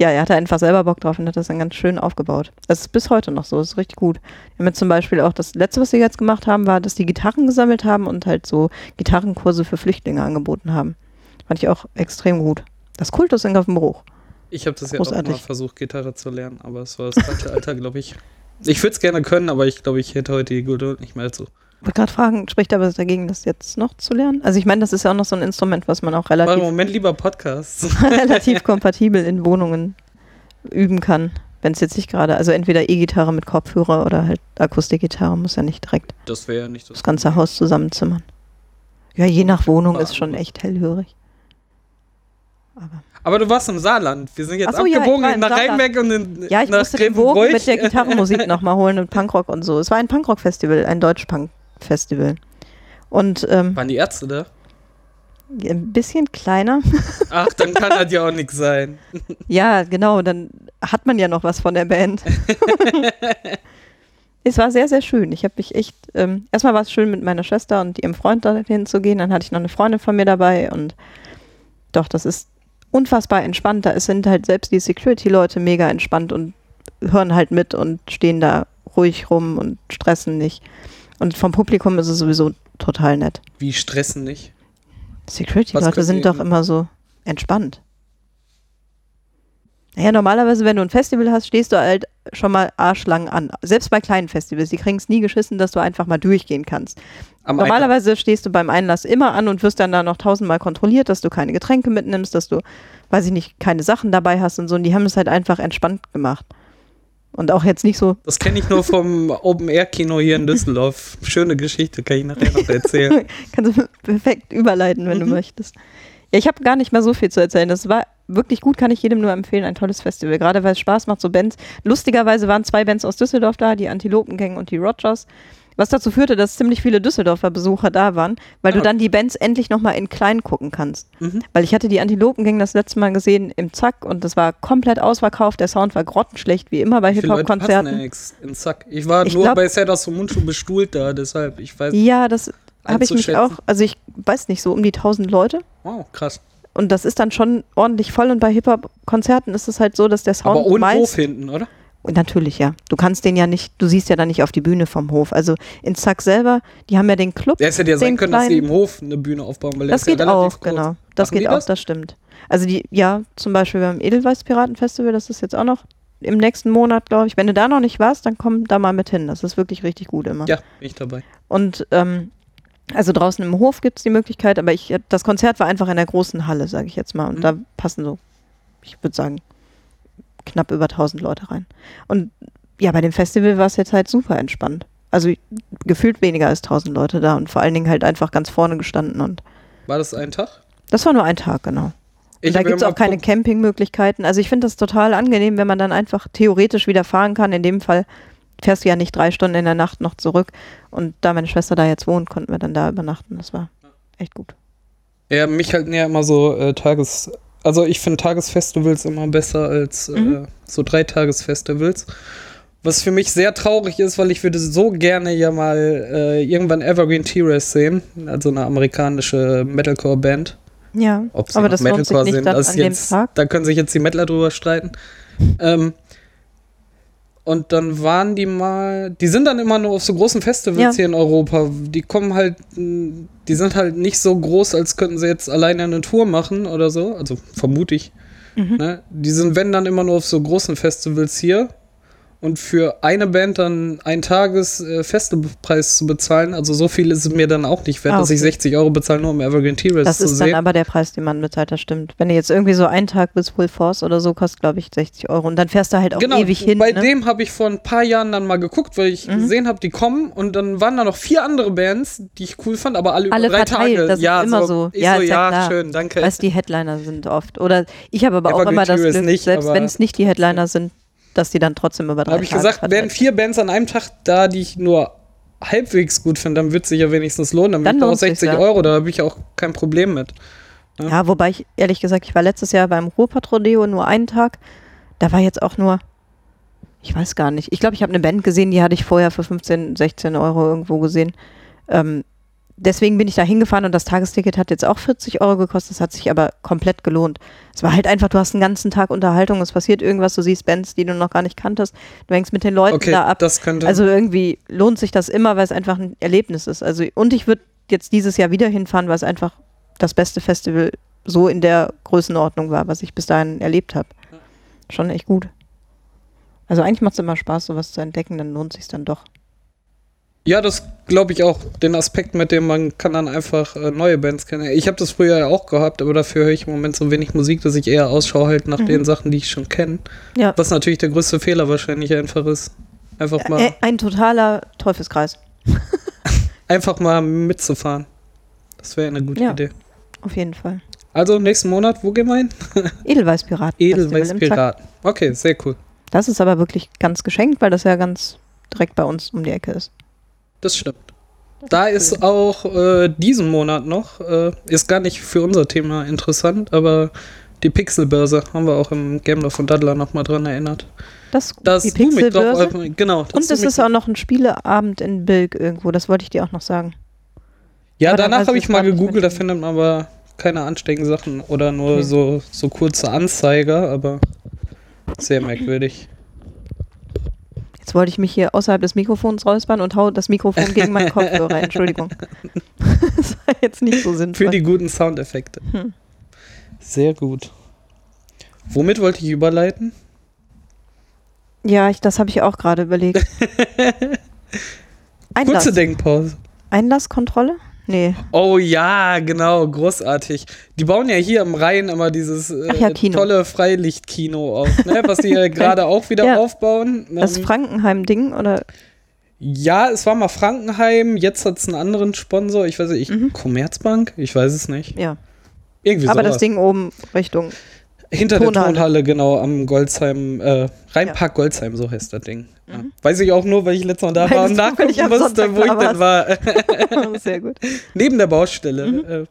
ja, er hatte einfach selber Bock drauf und hat das dann ganz schön aufgebaut. Das ist bis heute noch so, das ist richtig gut. Wir haben jetzt zum Beispiel auch das letzte, was sie jetzt gemacht haben, war, dass die Gitarren gesammelt haben und halt so Gitarrenkurse für Flüchtlinge angeboten haben. Fand ich auch extrem gut. Das Kultus in Gaffenbruch. Ich habe das ja auch mal versucht, Gitarre zu lernen, aber es war das falsche Alter, glaube ich. Ich würde es gerne können, aber ich glaube, ich hätte heute die Geduld nicht mehr dazu. Ich wollte gerade fragen, spricht aber dagegen, das jetzt noch zu lernen? Also ich meine, das ist ja auch noch so ein Instrument, was man auch relativ... Im Moment lieber Podcasts. relativ kompatibel in Wohnungen üben kann. Wenn es jetzt nicht gerade, also entweder E-Gitarre mit Kopfhörer oder halt Akustikgitarre, muss ja nicht direkt das, ja nicht das, das ganze Haus zusammenzimmern. Ja, je nach Wohnung ist schon echt hellhörig. Aber aber du warst im Saarland. Wir sind jetzt so, abgebogen ja, nach Rheinberg und in, Ja, ich nach musste den Bogen mit der Gitarrenmusik nochmal holen und Punkrock und so. Es war ein Punkrock-Festival, ein Deutsch-Punk. Festival. Und, ähm, Waren die Ärzte da? Ein bisschen kleiner. Ach, dann kann das ja auch nichts sein. Ja, genau, dann hat man ja noch was von der Band. es war sehr, sehr schön. Ich habe mich echt, ähm, erstmal war es schön mit meiner Schwester und ihrem Freund dahin zu gehen. Dann hatte ich noch eine Freundin von mir dabei und doch, das ist unfassbar entspannt. Da sind halt selbst die Security-Leute mega entspannt und hören halt mit und stehen da ruhig rum und stressen nicht. Und vom Publikum ist es sowieso total nett. Wie stressen nicht? Security-Leute sind doch immer so entspannt. Naja, normalerweise, wenn du ein Festival hast, stehst du halt schon mal arschlang an. Selbst bei kleinen Festivals. Die kriegen es nie geschissen, dass du einfach mal durchgehen kannst. Am normalerweise Einlass. stehst du beim Einlass immer an und wirst dann da noch tausendmal kontrolliert, dass du keine Getränke mitnimmst, dass du, weiß ich nicht, keine Sachen dabei hast und so. Und die haben es halt einfach entspannt gemacht. Und auch jetzt nicht so. Das kenne ich nur vom Open-Air-Kino hier in Düsseldorf. Schöne Geschichte, kann ich nachher noch erzählen. Kannst du perfekt überleiten, wenn mhm. du möchtest. Ja, ich habe gar nicht mehr so viel zu erzählen. Das war wirklich gut, kann ich jedem nur empfehlen. Ein tolles Festival. Gerade weil es Spaß macht, so Bands. Lustigerweise waren zwei Bands aus Düsseldorf da, die Antilopengang und die Rogers. Was dazu führte, dass ziemlich viele Düsseldorfer Besucher da waren, weil du dann die Bands endlich nochmal in klein gucken kannst. Mhm. Weil ich hatte die Antilopengang das letzte Mal gesehen im Zack und das war komplett ausverkauft. Der Sound war grottenschlecht, wie immer bei Hip-Hop-Konzerten. im Zack. Ich war ich nur glaub, bei Sedas und Mundschuh bestuhlt da, deshalb, ich weiß. Ja, das habe ich mich auch, also ich weiß nicht, so um die 1000 Leute. Wow, krass. und das ist dann schon ordentlich voll. Und bei Hip-Hop-Konzerten ist es halt so, dass der Sound. Aber ohne Hof hinten, oder? Natürlich, ja. Du kannst den ja nicht, du siehst ja dann nicht auf die Bühne vom Hof. Also in Zack selber, die haben ja den Club. Es hätte ja sein können, dass sie im Hof eine Bühne aufbauen, weil das geht ja auch, groß. genau. Das Machen geht auch, das? das stimmt. Also die, ja, zum Beispiel beim Edelweiß Piratenfestival, das ist jetzt auch noch im nächsten Monat, glaube ich. Wenn du da noch nicht warst, dann komm da mal mit hin. Das ist wirklich richtig gut immer. Ja, bin ich dabei. Und ähm, also draußen im Hof gibt es die Möglichkeit, aber ich, das Konzert war einfach in der großen Halle, sage ich jetzt mal. Und mhm. da passen so, ich würde sagen, knapp über 1000 Leute rein. Und ja, bei dem Festival war es jetzt halt super entspannt. Also gefühlt weniger als 1000 Leute da und vor allen Dingen halt einfach ganz vorne gestanden. und War das ein Tag? Das war nur ein Tag, genau. Und da gibt es auch keine Campingmöglichkeiten. Also ich finde das total angenehm, wenn man dann einfach theoretisch wieder fahren kann. In dem Fall fährst du ja nicht drei Stunden in der Nacht noch zurück. Und da meine Schwester da jetzt wohnt, konnten wir dann da übernachten. Das war echt gut. Ja, mich halten ja immer so äh, Tages... Also ich finde Tagesfestivals immer besser als äh, mhm. so Dreitagesfestivals. Was für mich sehr traurig ist, weil ich würde so gerne ja mal äh, irgendwann Evergreen T-Race sehen, also eine amerikanische Metalcore-Band. Ja, Ob sie aber das Metalcore sind, das jetzt, da können sich jetzt die Metaler drüber streiten. ähm, und dann waren die mal, die sind dann immer nur auf so großen Festivals ja. hier in Europa. Die kommen halt, die sind halt nicht so groß, als könnten sie jetzt alleine eine Tour machen oder so. Also vermute ich. Mhm. Ne? Die sind, wenn dann immer nur auf so großen Festivals hier und für eine Band dann einen Tages äh, zu bezahlen, also so viel ist es mir dann auch nicht wert, ah, okay. dass ich 60 Euro bezahle, nur um Evergreen T-Race zu sehen. Das ist dann aber der Preis, den man bezahlt, das stimmt. Wenn du jetzt irgendwie so einen Tag bis Full Force oder so kostet, glaube ich, 60 Euro und dann fährst du halt auch genau, ewig hin. Bei ne? dem habe ich vor ein paar Jahren dann mal geguckt, weil ich mhm. gesehen habe, die kommen und dann waren da noch vier andere Bands, die ich cool fand, aber alle, alle über drei verteilt, Tage. Das ja, ist immer so. so. ja, so, ja, ja schön, danke. Weißt die Headliner sind oft. Oder ich habe aber Evergreen auch immer das Glück, nicht, selbst wenn es nicht die Headliner sind, dass die dann trotzdem über drei Habe ich gesagt, wären vier Bands an einem Tag da, die ich nur halbwegs gut finde, dann wird sich ja wenigstens lohnen. Dann, dann auch 60 ja. Euro, da habe ich auch kein Problem mit. Ja. ja. wobei ich ehrlich gesagt, ich war letztes Jahr beim Ruhrpott-Rodeo nur einen Tag. Da war jetzt auch nur, ich weiß gar nicht. Ich glaube, ich habe eine Band gesehen, die hatte ich vorher für 15, 16 Euro irgendwo gesehen. Ähm, deswegen bin ich da hingefahren und das Tagesticket hat jetzt auch 40 Euro gekostet. Das hat sich aber komplett gelohnt. Es war halt einfach, du hast einen ganzen Tag Unterhaltung, es passiert irgendwas, du siehst Bands, die du noch gar nicht kanntest. Du hängst mit den Leuten okay, da ab. Das könnte also irgendwie lohnt sich das immer, weil es einfach ein Erlebnis ist. Also, und ich würde jetzt dieses Jahr wieder hinfahren, weil es einfach das beste Festival so in der Größenordnung war, was ich bis dahin erlebt habe. Schon echt gut. Also eigentlich macht es immer Spaß, sowas zu entdecken, dann lohnt sich dann doch. Ja, das glaube ich auch. Den Aspekt, mit dem man kann dann einfach äh, neue Bands kennen. Ich habe das früher ja auch gehabt, aber dafür höre ich im Moment so wenig Musik, dass ich eher Ausschau halte nach mhm. den Sachen, die ich schon kenne. Ja. Was natürlich der größte Fehler wahrscheinlich einfach ist. Einfach mal. Ein totaler Teufelskreis. einfach mal mitzufahren. Das wäre eine gute ja, Idee. Auf jeden Fall. Also nächsten Monat, wo gehen wir hin? Edelweißpiraten. Edelweißpiraten. Okay, sehr cool. Das ist aber wirklich ganz geschenkt, weil das ja ganz direkt bei uns um die Ecke ist. Das stimmt. da ist auch äh, diesen Monat noch, äh, ist gar nicht für unser Thema interessant, aber die Pixelbörse haben wir auch im Gameler von Daddler nochmal dran erinnert. Das, das die Pixelbörse? Drauf, genau. Und es ist auch noch ein Spieleabend in Bilk irgendwo, das wollte ich dir auch noch sagen. Ja, aber danach habe ich mal gegoogelt, da findet man aber keine ansteckenden Sachen oder nur okay. so, so kurze Anzeiger, aber sehr merkwürdig. Jetzt wollte ich mich hier außerhalb des Mikrofons räuspern und hau das Mikrofon gegen meinen Kopfhörer. Entschuldigung. das war jetzt nicht so sinnvoll. Für die guten Soundeffekte. Hm. Sehr gut. Womit wollte ich überleiten? Ja, ich, das habe ich auch gerade überlegt. Einlass. Kurze Denkpause. Einlasskontrolle? Nee. Oh ja, genau, großartig. Die bauen ja hier am Rhein immer dieses äh, ja, tolle Freilichtkino auf, ne? was die ja gerade auch wieder ja. aufbauen. Das ähm, Frankenheim-Ding, oder? Ja, es war mal Frankenheim, jetzt hat es einen anderen Sponsor, ich weiß nicht, mhm. Commerzbank? Ich weiß es nicht. Ja. Irgendwie Aber sowas. das Ding oben Richtung hinter Tonhalle. der Tonhalle, genau, am Goldsheim, äh, Rheinpark ja. Goldsheim, so heißt das Ding. Mhm. Ja. Weiß ich auch nur, weil ich letztes Mal da weil war und nachgucken musste, wo ich denn war. Sehr gut. Neben der Baustelle, mhm. äh,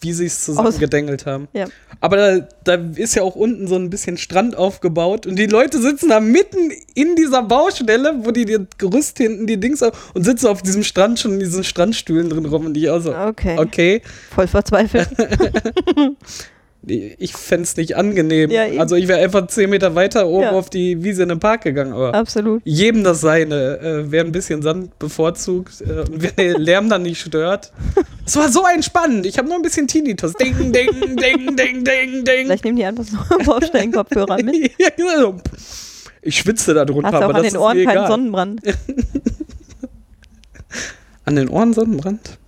wie sie es zusammengedengelt haben. Ja. Aber da, da, ist ja auch unten so ein bisschen Strand aufgebaut und die Leute sitzen da mitten in dieser Baustelle, wo die, die Gerüst hinten die Dings auf und sitzen auf diesem Strand schon in diesen Strandstühlen drin rum und die auch so. Okay. Okay. Voll verzweifelt. ich fände es nicht angenehm. Ja, also ich wäre einfach zehn Meter weiter oben ja. auf die Wiese in den Park gegangen. Aber Absolut. Jedem das seine. Äh, wer ein bisschen Sand bevorzugt äh, und wer Lärm dann nicht stört. Es war so entspannend. Ich habe nur ein bisschen Tinnitus. Ding, ding, ding, ding, ding, ding. Vielleicht nehmen die einfach so Baustein-Kopfhörer mit. ja, genau. Ich schwitze da drunter, Hast aber an den Ohren keinen Sonnenbrand. an den Ohren Sonnenbrand?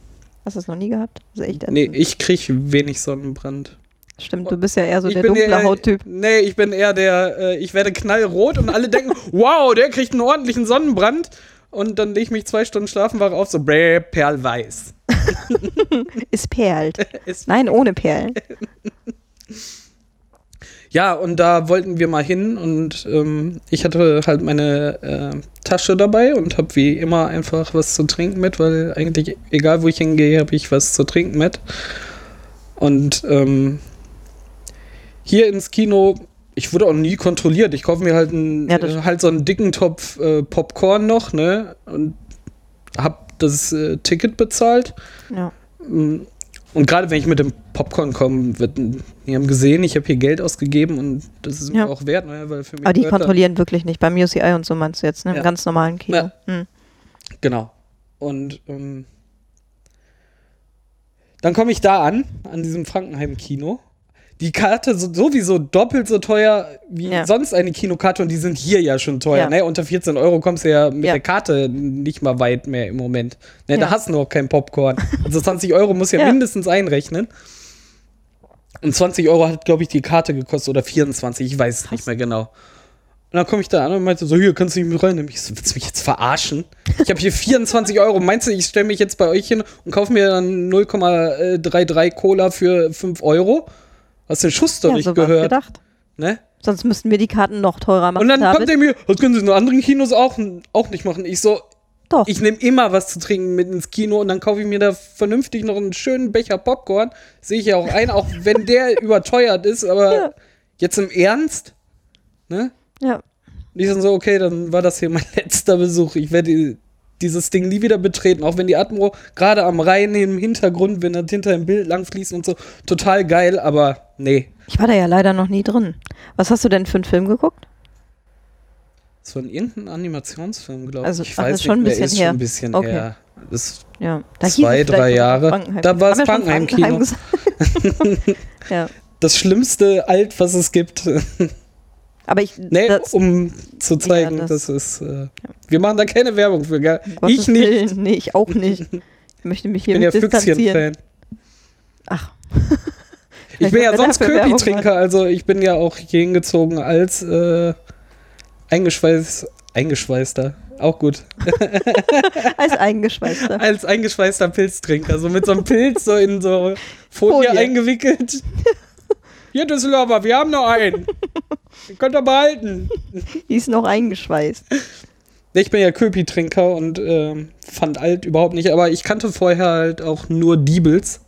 Hast du das noch nie gehabt? Das ist echt nee, ich kriege wenig Sonnenbrand. Stimmt, du bist ja eher so ich der dunkle eher, Hauttyp. Nee, ich bin eher der, äh, ich werde knallrot und alle denken, wow, der kriegt einen ordentlichen Sonnenbrand. Und dann lege ich mich zwei Stunden schlafen, wache auf, so bräh, perlweiß. Ist perlt. Ist Nein, ohne Perlen. ja, und da wollten wir mal hin und ähm, ich hatte halt meine äh, Tasche dabei und habe wie immer einfach was zu trinken mit, weil eigentlich, egal wo ich hingehe, habe ich was zu trinken mit. Und ähm, hier ins Kino, ich wurde auch nie kontrolliert. Ich kaufe mir halt, einen, ja, äh, halt so einen dicken Topf äh, Popcorn noch, ne? Und hab das äh, Ticket bezahlt. Ja. Mm, und gerade wenn ich mit dem Popcorn komme, wird, die haben gesehen, ich habe hier Geld ausgegeben und das ist ja. mir auch wert, ne? weil für mich. Aber die kontrollieren wirklich nicht. Beim UCI und so meinst du jetzt, ne? Im ja. ganz normalen Kino. Ja. Hm. Genau. Und ähm, dann komme ich da an, an diesem Frankenheim-Kino die Karte so, sowieso doppelt so teuer wie ja. sonst eine Kinokarte und die sind hier ja schon teuer. Ja. Ne? Unter 14 Euro kommst du ja mit ja. der Karte nicht mal weit mehr im Moment. Ne? Da hast du noch kein Popcorn. Also 20 Euro muss ja, mindestens einrechnen. Und 20 Euro hat, glaube ich, die Karte gekostet oder 24, ich weiß es nicht mehr genau. Und dann komme ich da an und meinte so, hier, kannst du nicht mit rein? Ich so, willst du mich jetzt verarschen? Ich habe hier 24 Euro. Meinst du, ich stelle mich jetzt bei euch hin und kaufe mir dann 0,33 Cola für 5 Euro? Hast du den Schuss doch ja, nicht so gehört? gedacht. Ne? Sonst müssten wir die Karten noch teurer machen. Und dann kommt er mir, das können sie in anderen Kinos auch, auch nicht machen. Ich so, doch. Ich nehme immer was zu trinken mit ins Kino und dann kaufe ich mir da vernünftig noch einen schönen Becher Popcorn. Sehe ich ja auch ein, auch wenn der überteuert ist, aber ja. jetzt im Ernst? Ne? Ja. Und ich dann so, okay, dann war das hier mein letzter Besuch. Ich werde dieses Ding nie wieder betreten, auch wenn die Atmo gerade am Rhein im Hintergrund, wenn das hinter dem Bild langfließt und so, total geil, aber nee. Ich war da ja leider noch nie drin. Was hast du denn für einen Film geguckt? Das war irgendein Animationsfilm, glaube also, ich. Ich weiß nicht, schon ein bisschen ist her. schon ein bisschen okay. her. Das ja. zwei, drei Jahre. Da war es Frankenheim-Kino. ja. Das schlimmste Alt, was es gibt. Aber ich. Nee, das, um zu zeigen, ja, das, das ist. Äh. Wir machen da keine Werbung für. Gell? Ich nicht. Willen. Nee, ich auch nicht. Ich möchte mich hier ich bin ja Füchschen-Fan. Ach. ich bin ja sonst Köpi-Trinker, also ich bin ja auch hier hingezogen als äh, eingeschweiß, eingeschweißter. Auch gut. als eingeschweißter. als eingeschweißter Pilztrinker. So mit so einem Pilz so in so Folie, Folie. eingewickelt. Hier, Düsseldorfer, wir haben noch einen. Den könnt ihr behalten. Die ist noch eingeschweißt. Ich bin ja Köpi-Trinker und äh, fand alt überhaupt nicht, aber ich kannte vorher halt auch nur Diebels.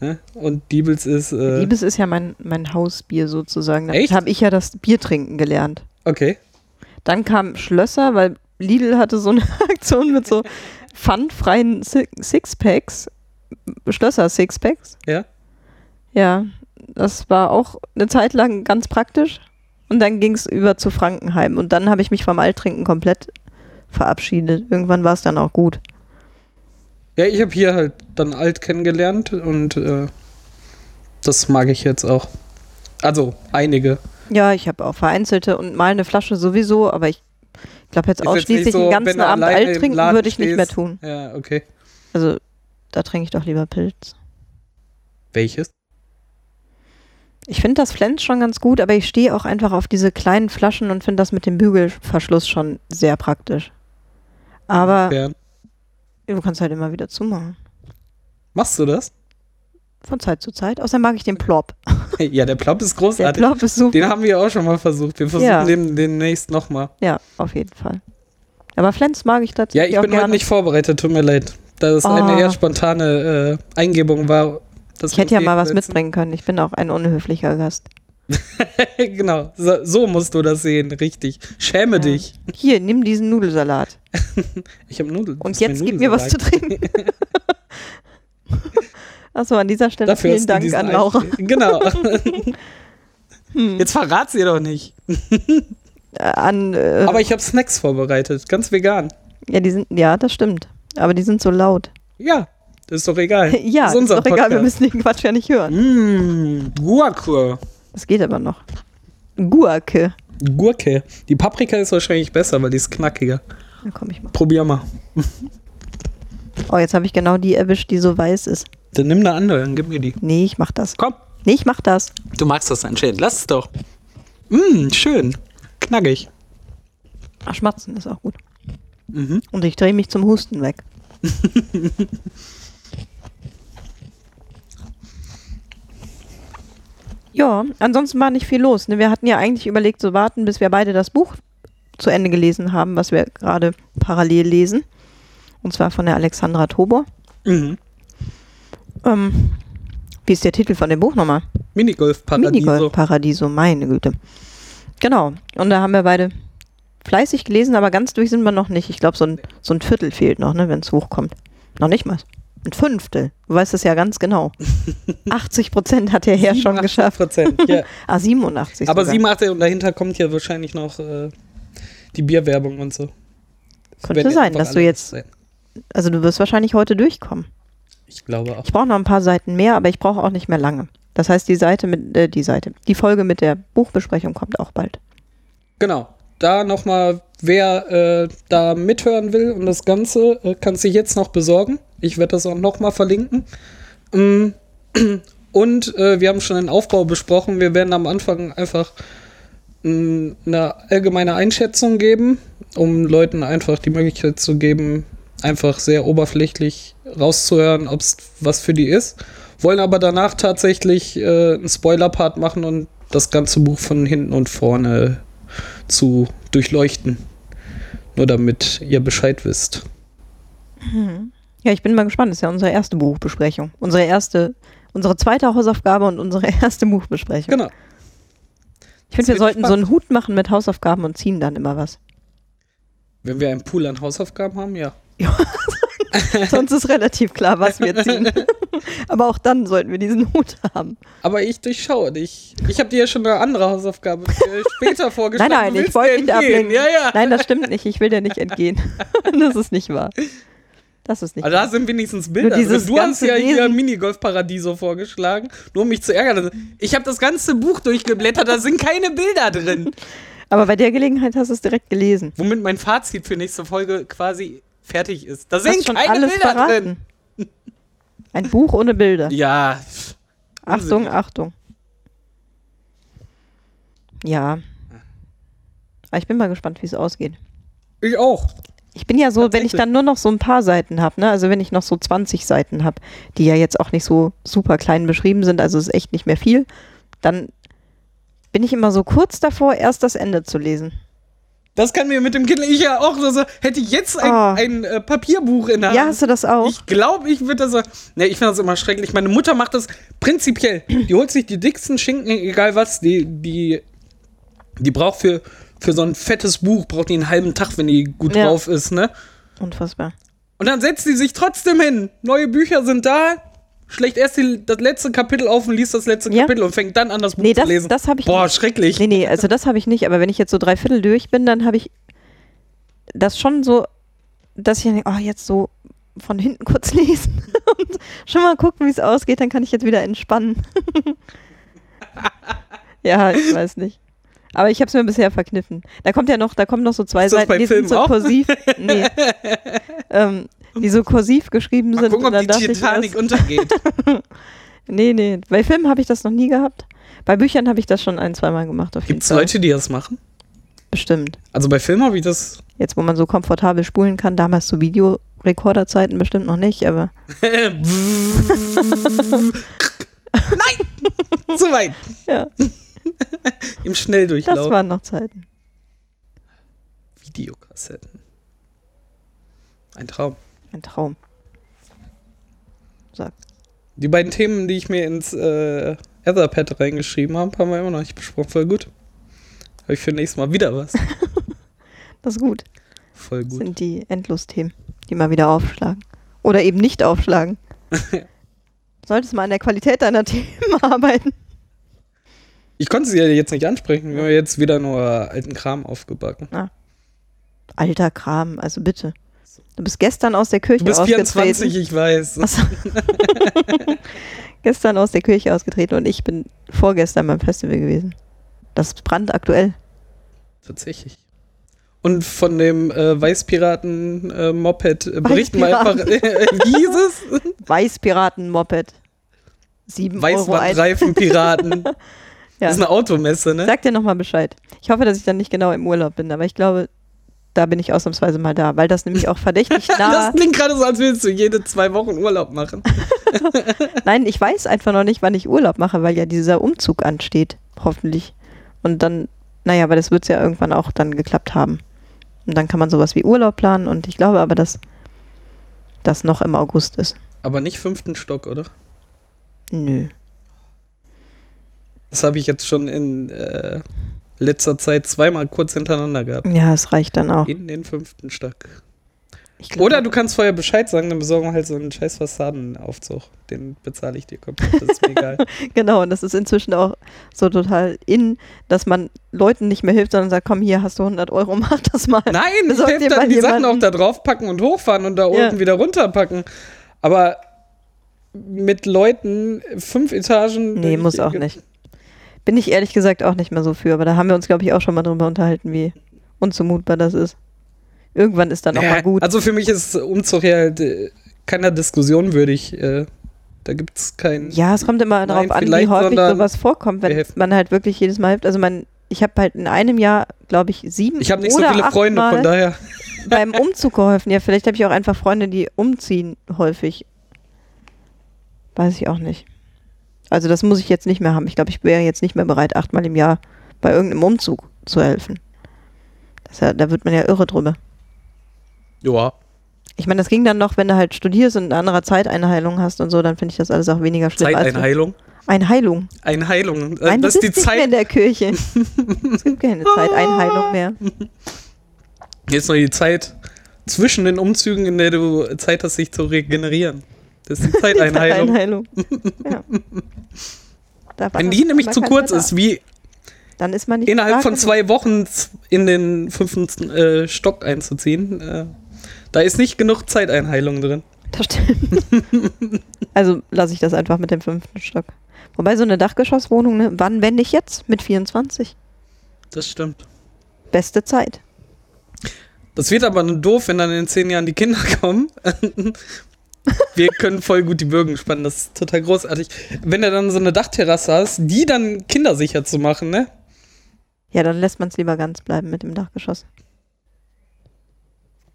Ne? Und Diebels ist. Äh Diebels ist ja mein, mein Hausbier sozusagen. Da habe ich ja das Bier trinken gelernt. Okay. Dann kam Schlösser, weil Lidl hatte so eine Aktion mit so pfandfreien Sixpacks. Schlösser Sixpacks. Ja. Ja, das war auch eine Zeit lang ganz praktisch. Und dann ging es über zu Frankenheim. Und dann habe ich mich vom Alttrinken komplett verabschiedet. Irgendwann war es dann auch gut. Ja, ich habe hier halt dann alt kennengelernt und äh, das mag ich jetzt auch. Also einige. Ja, ich habe auch vereinzelte und mal eine Flasche sowieso, aber ich glaube jetzt ausschließlich jetzt so, den ganzen Abend alt trinken würde ich nicht mehr tun. Ja, okay. Also da trinke ich doch lieber Pilz. Welches? Ich finde das Flens schon ganz gut, aber ich stehe auch einfach auf diese kleinen Flaschen und finde das mit dem Bügelverschluss schon sehr praktisch. Aber ja. du kannst halt immer wieder zumachen. Machst du das? Von Zeit zu Zeit. Außerdem mag ich den Plop. Ja, der Plop ist großartig. Der Plop ist super. Den haben wir auch schon mal versucht. Wir versuchen ja. den demnächst nochmal. Ja, auf jeden Fall. Aber Flens mag ich tatsächlich. Ja, ich bin heute nicht vorbereitet, tut mir leid. Da es oh. eine eher spontane äh, Eingebung war, ich hätte ja mal was mitbringen können. Ich bin auch ein unhöflicher Gast. genau, so, so, musst du das sehen, richtig. Schäme ja. dich. Hier, nimm diesen Nudelsalat. ich habe Nudeln. Und jetzt gib mir was zu trinken. Achso, an dieser Stelle Dafür vielen Dank an Laura. Genau. hm. Jetzt verrat sie doch nicht. Äh, an, äh, Aber ich habe Snacks vorbereitet, ganz vegan. Ja, die sind, ja, das stimmt. Aber die sind so laut. Ja, das ist doch egal. ja, das ist, ist doch Podcast. egal, wir müssen den Quatsch ja nicht hören. Mmh, Guacke. Das geht aber noch. Gurke. Gurke. Die Paprika ist wahrscheinlich besser, weil die ist knackiger. Dann komm ich mal. Probier mal. Oh, jetzt habe ich genau die erwischt, die so weiß ist. Dann nimm eine andere, dann gib mir die. Nee, ich mach das. Komm. Nee, ich mach das. Du magst das anscheinend. Lass es doch. Mmm, schön. Knackig. Ach, Schmatzen ist auch gut. Mhm. Und ich drehe mich zum Husten weg. ja, ansonsten war nicht viel los. Ne? Wir hatten ja eigentlich überlegt, so warten, bis wir beide das Buch zu Ende gelesen haben, was wir gerade parallel lesen. Und zwar von der Alexandra Tobor. Mhm. Ähm, wie ist der Titel von dem Buch nochmal? Minigolf Paradiso. Minigolf Paradiso, meine Güte. Genau. Und da haben wir beide fleißig gelesen, aber ganz durch sind wir noch nicht. Ich glaube, so ein, so ein Viertel fehlt noch, ne, wenn es hochkommt. Noch nicht mal. Ein Fünftel. Du weißt es ja ganz genau. 80 Prozent hat der Herr schon geschafft. Prozent, ja. ah, 87. Aber sogar. 87 und dahinter kommt ja wahrscheinlich noch äh, die Bierwerbung und so. Das Könnte sein, dass du jetzt. Sein. Also du wirst wahrscheinlich heute durchkommen. Ich glaube auch. Ich brauche noch ein paar Seiten mehr, aber ich brauche auch nicht mehr lange. Das heißt, die Seite mit, äh, die Seite, die Folge mit der Buchbesprechung kommt auch bald. Genau. Da nochmal, wer äh, da mithören will und das Ganze, äh, kann sich jetzt noch besorgen. Ich werde das auch nochmal verlinken. Mm, und äh, wir haben schon den Aufbau besprochen. Wir werden am Anfang einfach mm, eine allgemeine Einschätzung geben, um Leuten einfach die Möglichkeit zu geben, einfach sehr oberflächlich rauszuhören, ob es was für die ist wollen aber danach tatsächlich äh, einen Spoiler-Part machen und das ganze Buch von hinten und vorne zu durchleuchten. Nur damit ihr Bescheid wisst. Mhm. Ja, ich bin mal gespannt. Das ist ja unsere erste Buchbesprechung. Unsere erste, unsere zweite Hausaufgabe und unsere erste Buchbesprechung. Genau. Ich finde, wir sollten spannend. so einen Hut machen mit Hausaufgaben und ziehen dann immer was. Wenn wir einen Pool an Hausaufgaben haben, ja. Ja, sonst ist relativ klar, was wir ziehen. Aber auch dann sollten wir diesen Hut haben. Aber ich durchschaue dich. Ich habe dir ja schon eine andere Hausaufgabe später vorgeschlagen. Nein, nein, ich wollte nicht ablenken. Ja, ja. Nein, das stimmt nicht. Ich will dir nicht entgehen. das ist nicht wahr. Das ist nicht Aber da sind wenigstens Bilder. Also du hast ja hier Minigolf-Paradiso vorgeschlagen, nur um mich zu ärgern. Ich habe das ganze Buch durchgeblättert, da sind keine Bilder drin. Aber bei der Gelegenheit hast du es direkt gelesen. Womit mein Fazit für nächste Folge quasi fertig ist. Da sind keine alles Bilder verraten. drin. Ein Buch ohne Bilder. Ja. Achtung, Achtung. Ja. Aber ich bin mal gespannt, wie es ausgeht. Ich auch. Ich bin ja so, wenn ich dann nur noch so ein paar Seiten habe, ne? also wenn ich noch so 20 Seiten habe, die ja jetzt auch nicht so super klein beschrieben sind, also ist echt nicht mehr viel, dann bin ich immer so kurz davor, erst das Ende zu lesen. Das kann mir mit dem Kindle, ich ja auch so, hätte ich jetzt ein, oh. ein äh, Papierbuch in der Hand. Ja, hast du das auch? Ich glaube, ich würde das so, ne, ich finde das immer schrecklich. Meine Mutter macht das prinzipiell. Die holt sich die dicksten Schinken, egal was, die, die, die braucht für, für so ein fettes Buch, braucht die einen halben Tag, wenn die gut ja. drauf ist, ne? Unfassbar. Und dann setzt sie sich trotzdem hin. Neue Bücher sind da, schlecht erst die, das letzte Kapitel auf und liest das letzte ja. Kapitel und fängt dann an, das Buch nee, das, zu lesen. Das habe ich Boah, nicht. schrecklich. Nee, nee, also das habe ich nicht. Aber wenn ich jetzt so drei Viertel durch bin, dann habe ich das schon so, dass ich denke, oh, jetzt so von hinten kurz lesen und schon mal gucken, wie es ausgeht, dann kann ich jetzt wieder entspannen. ja, ich weiß nicht. Aber ich habe es mir bisher verkniffen. Da kommt ja noch, da kommen noch so zwei Seiten, die sind so kursiv. Nee. ähm, die so kursiv geschrieben Mal sind. Gucken, ob die Titanic untergeht. nee, nee. Bei Filmen habe ich das noch nie gehabt. Bei Büchern habe ich das schon ein, zweimal gemacht. Gibt es Leute, die das machen? Bestimmt. Also bei Filmen habe ich das. Jetzt, wo man so komfortabel spulen kann, damals zu Videorekorderzeiten bestimmt noch nicht, aber. Nein! Zu weit! Ja. Im Schnelldurchlauf. Das waren noch Zeiten. Videokassetten. Ein Traum. Ein Traum. Sag. Die beiden Themen, die ich mir ins äh, Etherpad reingeschrieben habe, haben wir immer noch nicht besprochen. Voll gut. Habe ich für nächstes Mal wieder was. das ist gut. Voll gut. Das sind die Endlos-Themen, die mal wieder aufschlagen. Oder eben nicht aufschlagen. Solltest mal an der Qualität deiner Themen arbeiten. Ich konnte sie ja jetzt nicht ansprechen. Wir haben jetzt wieder nur alten Kram aufgebacken. Ah. Alter Kram, also bitte. Du bist gestern aus der Kirche ausgetreten. Du bist 24, ich weiß. So. gestern aus der Kirche ausgetreten und ich bin vorgestern beim Festival gewesen. Das ist brandaktuell. Tatsächlich. Und von dem äh, Weißpiraten-Moped äh, berichten wir einfach, äh, wie hieß es? Weißpiraten-Moped. Sieben Weißwandreifen-Piraten. Ja. Das ist eine Automesse, ne? Sag dir nochmal Bescheid. Ich hoffe, dass ich dann nicht genau im Urlaub bin, aber ich glaube, da bin ich ausnahmsweise mal da, weil das nämlich auch verdächtig nah. das klingt gerade so, als würdest du jede zwei Wochen Urlaub machen. Nein, ich weiß einfach noch nicht, wann ich Urlaub mache, weil ja dieser Umzug ansteht, hoffentlich. Und dann, naja, aber das wird es ja irgendwann auch dann geklappt haben. Und dann kann man sowas wie Urlaub planen und ich glaube aber, dass das noch im August ist. Aber nicht fünften Stock, oder? Nö. Das habe ich jetzt schon in äh, letzter Zeit zweimal kurz hintereinander gehabt. Ja, es reicht dann auch. In den fünften Stock. Oder du kannst vorher Bescheid sagen, dann besorgen wir halt so einen scheiß Fassadenaufzug. Den bezahle ich dir komplett. Das ist mir egal. genau, und das ist inzwischen auch so total in, dass man Leuten nicht mehr hilft, sondern sagt, komm, hier hast du 100 Euro, mach das mal. Nein, ich helfe dann die jemanden. Sachen auch da draufpacken und hochfahren und da ja. unten wieder runterpacken. Aber mit Leuten fünf Etagen. Nee, muss auch nicht. Bin ich ehrlich gesagt auch nicht mehr so für, aber da haben wir uns, glaube ich, auch schon mal drüber unterhalten, wie unzumutbar das ist. Irgendwann ist dann auch mal gut. Also für mich ist Umzug ja äh, keiner Diskussion würdig. Äh, da gibt es keinen. Ja, es kommt immer darauf an, wie häufig sowas vorkommt, wenn man halt wirklich jedes Mal hilft. Also man, ich habe halt in einem Jahr, glaube ich, sieben. Ich habe nicht so viele Freunde, von daher. Beim Umzug geholfen. Ja, vielleicht habe ich auch einfach Freunde, die umziehen häufig. Weiß ich auch nicht. Also das muss ich jetzt nicht mehr haben. Ich glaube, ich wäre jetzt nicht mehr bereit, achtmal im Jahr bei irgendeinem Umzug zu helfen. Ja, da wird man ja irre drüber. Ja. Ich meine, das ging dann noch, wenn du halt studierst und eine andere Zeiteinheilung hast und so, dann finde ich das alles auch weniger schlimm. Zeiteinheilung? Eine Heilung. Eine Heilung. Äh, Nein, das ist die Zeit. Mehr in der Kirche. es gibt keine Zeiteinheilung mehr. Jetzt noch die Zeit zwischen den Umzügen, in der du Zeit hast, sich zu regenerieren. Das ist die Zeiteinheilung. ja. Wenn die nämlich zu kurz ist, wie dann ist man nicht innerhalb von zwei Wochen in den fünften äh, Stock einzuziehen, äh, da ist nicht genug Zeiteinheilung drin. Das stimmt. also lasse ich das einfach mit dem fünften Stock. Wobei so eine Dachgeschosswohnung, ne, wann, wenn nicht jetzt? Mit 24. Das stimmt. Beste Zeit. Das wird aber nur doof, wenn dann in zehn Jahren die Kinder kommen. Wir können voll gut die Bögen spannen, das ist total großartig. Wenn du dann so eine Dachterrasse hast, die dann kindersicher zu machen, ne? Ja, dann lässt man es lieber ganz bleiben mit dem Dachgeschoss.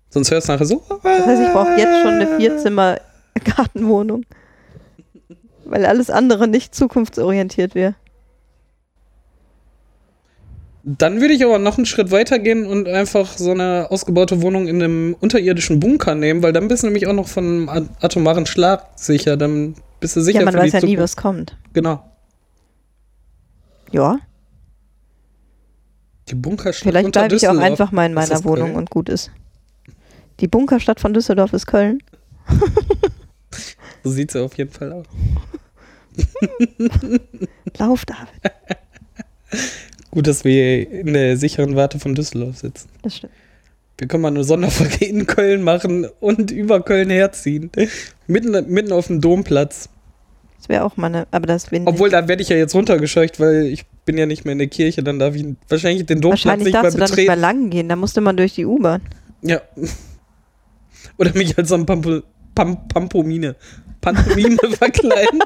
Sonst hörst du nachher so. Das heißt, ich brauche jetzt schon eine Vierzimmer-Gartenwohnung. Weil alles andere nicht zukunftsorientiert wäre. Dann würde ich aber noch einen Schritt weiter gehen und einfach so eine ausgebaute Wohnung in einem unterirdischen Bunker nehmen, weil dann bist du nämlich auch noch von einem atomaren Schlag sicher. Dann bist du sicher. Ja, man weiß ja Zukunft. nie, was kommt. Genau. Ja. Die Bunkerstadt Vielleicht bleibe ich auch einfach mal in meiner Wohnung Köln? und gut ist. Die Bunkerstadt von Düsseldorf ist Köln. so sieht sie auf jeden Fall aus. Lauf, David. Gut, dass wir in der sicheren Warte von Düsseldorf sitzen. Das stimmt. Wir können mal eine Sonderfolge in Köln machen und über Köln herziehen. mitten, mitten auf dem Domplatz. Das wäre auch mal eine, aber das Obwohl, da werde ich ja jetzt runtergescheucht, weil ich bin ja nicht mehr in der Kirche, dann darf ich wahrscheinlich den Domplatz wahrscheinlich nicht mehr betreten. Wahrscheinlich darfst du dann nicht mehr lang gehen, da musste man durch die U-Bahn. Ja. Oder mich als so ein Pampo, Pam, Pampomine. Pantomime verkleiden.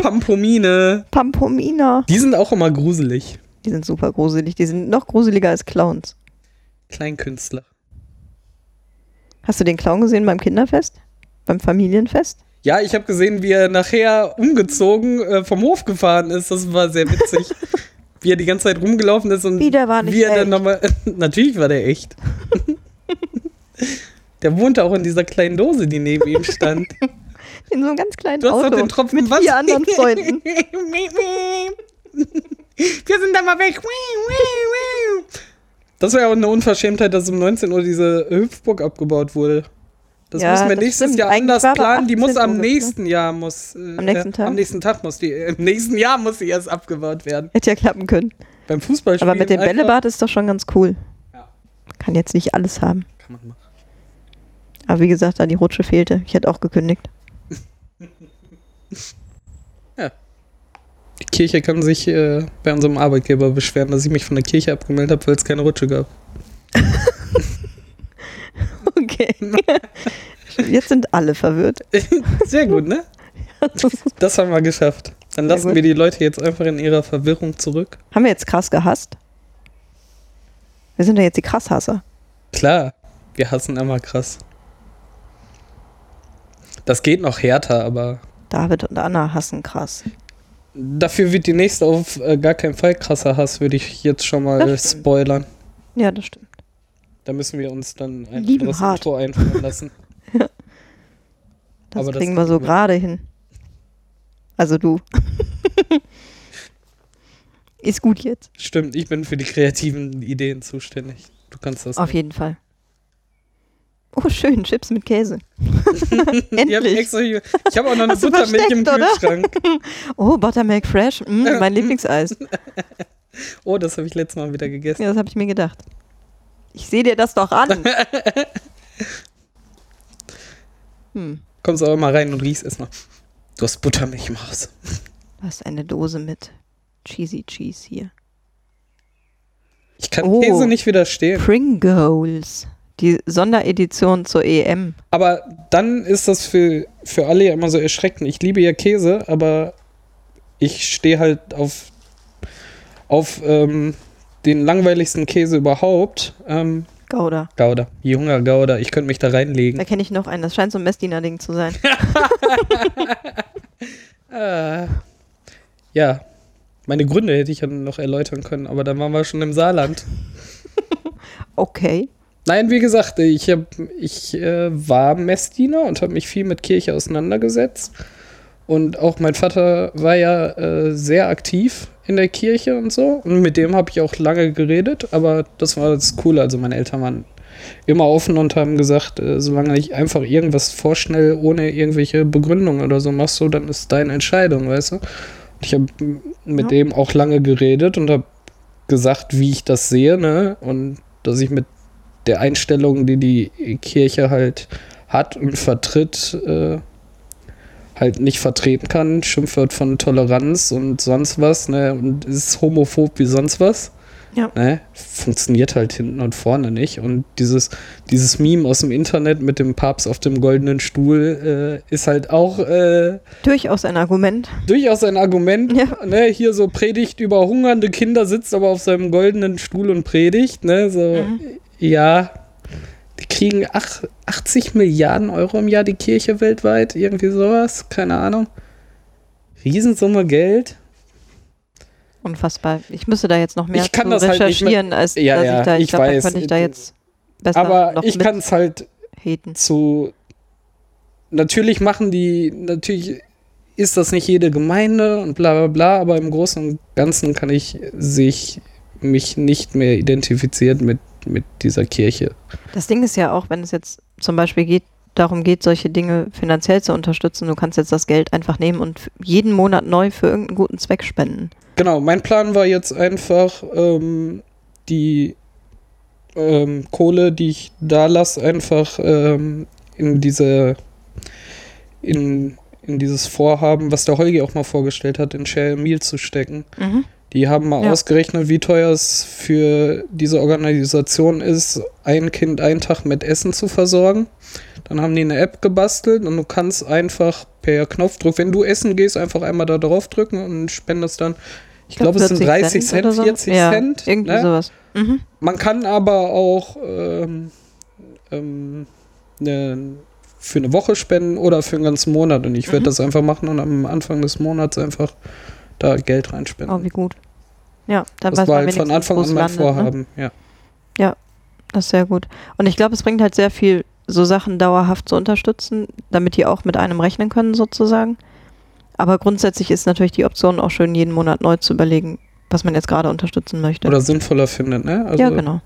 Pampomine. Pampomina. Die sind auch immer gruselig. Die sind super gruselig. Die sind noch gruseliger als Clowns. Kleinkünstler. Hast du den Clown gesehen beim Kinderfest? Beim Familienfest? Ja, ich habe gesehen, wie er nachher umgezogen äh, vom Hof gefahren ist. Das war sehr witzig. wie er die ganze Zeit rumgelaufen ist und wie, der war nicht wie er echt. dann nochmal. natürlich war der echt. Der wohnte auch in dieser kleinen Dose, die neben ihm stand. In so einem ganz kleinen du hast Auto. Doch den Tropfen mit was? vier anderen Freunden. Wir sind da mal weg. Das wäre ja auch eine Unverschämtheit, dass um 19 Uhr diese Hüpfburg abgebaut wurde. Das ja, müssen wir nächstes stimmt. Jahr anders planen. Die muss am nächsten Jahr muss. Äh, am nächsten Tag? Äh, am nächsten Tag muss die. Äh, Im nächsten Jahr muss sie erst abgebaut werden. Hätte ja klappen können. Beim Fußballspielen. Aber mit dem Bällebad ist doch schon ganz cool. Ja. Kann jetzt nicht alles haben. Kann man machen. Aber wie gesagt, da die Rutsche fehlte. Ich hätte auch gekündigt. ja. Die Kirche kann sich äh, bei unserem Arbeitgeber beschweren, dass ich mich von der Kirche abgemeldet habe, weil es keine Rutsche gab. okay. Jetzt sind alle verwirrt. Sehr gut, ne? Das haben wir geschafft. Dann lassen wir die Leute jetzt einfach in ihrer Verwirrung zurück. Haben wir jetzt krass gehasst? Wir sind ja jetzt die Krasshasser. Klar, wir hassen immer krass. Das geht noch härter, aber. David und Anna hassen krass. Dafür wird die nächste auf äh, gar keinen Fall krasser Hass, würde ich jetzt schon mal spoilern. Ja, das stimmt. Da müssen wir uns dann ein Lieben anderes hart. Intro einfallen lassen. ja. Das Aber kriegen das wir so gerade hin. Also du. Ist gut jetzt. Stimmt, ich bin für die kreativen Ideen zuständig. Du kannst das. Auf nicht. jeden Fall. Oh, schön, Chips mit Käse. Endlich. Extra, ich habe auch noch eine Buttermilch im Kühlschrank. oh, Buttermilk Fresh, mm, mein Lieblingseis. oh, das habe ich letztes Mal wieder gegessen. Ja, das habe ich mir gedacht. Ich sehe dir das doch an. hm. Kommst aber mal rein und riechst erstmal. Du hast Buttermilch im Haus. Du hast eine Dose mit Cheesy Cheese hier. Ich kann oh, Käse nicht widerstehen. Pringles. Die Sonderedition zur EM. Aber dann ist das für, für alle ja immer so erschreckend. Ich liebe ja Käse, aber ich stehe halt auf, auf ähm, den langweiligsten Käse überhaupt. Ähm, Gouda. Gouda. Junger Gouda. Ich könnte mich da reinlegen. Da kenne ich noch einen. Das scheint so ein Messdiener-Ding zu sein. äh, ja. Meine Gründe hätte ich ja noch erläutern können, aber dann waren wir schon im Saarland. okay. Nein, wie gesagt, ich, hab, ich äh, war Messdiener und habe mich viel mit Kirche auseinandergesetzt. Und auch mein Vater war ja äh, sehr aktiv in der Kirche und so. Und mit dem habe ich auch lange geredet, aber das war das Coole. Also meine Eltern waren immer offen und haben gesagt, äh, solange nicht einfach irgendwas vorschnell ohne irgendwelche Begründung oder so machst du, dann ist deine Entscheidung, weißt du. Ich habe mit ja. dem auch lange geredet und habe gesagt, wie ich das sehe, ne? Und dass ich mit der Einstellung, die die Kirche halt hat und vertritt, äh, halt nicht vertreten kann. Schimpfwort von Toleranz und sonst was, ne? Und ist homophob wie sonst was. Ja. Ne? Funktioniert halt hinten und vorne nicht. Und dieses, dieses Meme aus dem Internet mit dem Papst auf dem goldenen Stuhl äh, ist halt auch. Äh, durchaus ein Argument. Durchaus ein Argument. Ja. Ne? Hier so Predigt über hungernde Kinder, sitzt aber auf seinem goldenen Stuhl und predigt. Ne? So, mhm. Ja, die kriegen ach, 80 Milliarden Euro im Jahr die Kirche weltweit, irgendwie sowas, keine Ahnung. Riesensumme Geld. Unfassbar. Ich müsste da jetzt noch mehr ich kann das recherchieren, halt nicht mehr, als ja, dass ich da, ich, ich glaub, weiß. Da ich da jetzt besser Aber ich kann es halt haten. zu natürlich machen die, natürlich ist das nicht jede Gemeinde und bla bla bla, aber im Großen und Ganzen kann ich sich mich nicht mehr identifiziert mit mit dieser Kirche. Das Ding ist ja auch, wenn es jetzt zum Beispiel geht, darum geht, solche Dinge finanziell zu unterstützen, du kannst jetzt das Geld einfach nehmen und jeden Monat neu für irgendeinen guten Zweck spenden. Genau, mein Plan war jetzt einfach, ähm, die ähm, Kohle, die ich da lasse, einfach ähm, in diese in, in dieses Vorhaben, was der Holgi auch mal vorgestellt hat, in Share Meal zu stecken. Mhm. Die haben mal ja. ausgerechnet, wie teuer es für diese Organisation ist, ein Kind einen Tag mit Essen zu versorgen. Dann haben die eine App gebastelt und du kannst einfach per Knopfdruck, wenn du essen gehst, einfach einmal da drauf drücken und spendest dann, ich, ich glaube, glaub, es sind 30 Cent, Cent so. 40 ja, Cent. Irgendwie ne? sowas. Mhm. Man kann aber auch ähm, ähm, ne, für eine Woche spenden oder für einen ganzen Monat. Und ich werde mhm. das einfach machen und am Anfang des Monats einfach da Geld reinspenden. Oh, wie gut. Ja, dann das war halt von Anfang an mein landet, ne? Vorhaben, ne? ja. Ja, das ist sehr gut. Und ich glaube, es bringt halt sehr viel, so Sachen dauerhaft zu unterstützen, damit die auch mit einem rechnen können, sozusagen. Aber grundsätzlich ist natürlich die Option auch schön, jeden Monat neu zu überlegen, was man jetzt gerade unterstützen möchte. Oder sinnvoller findet, ne? Also ja, genau.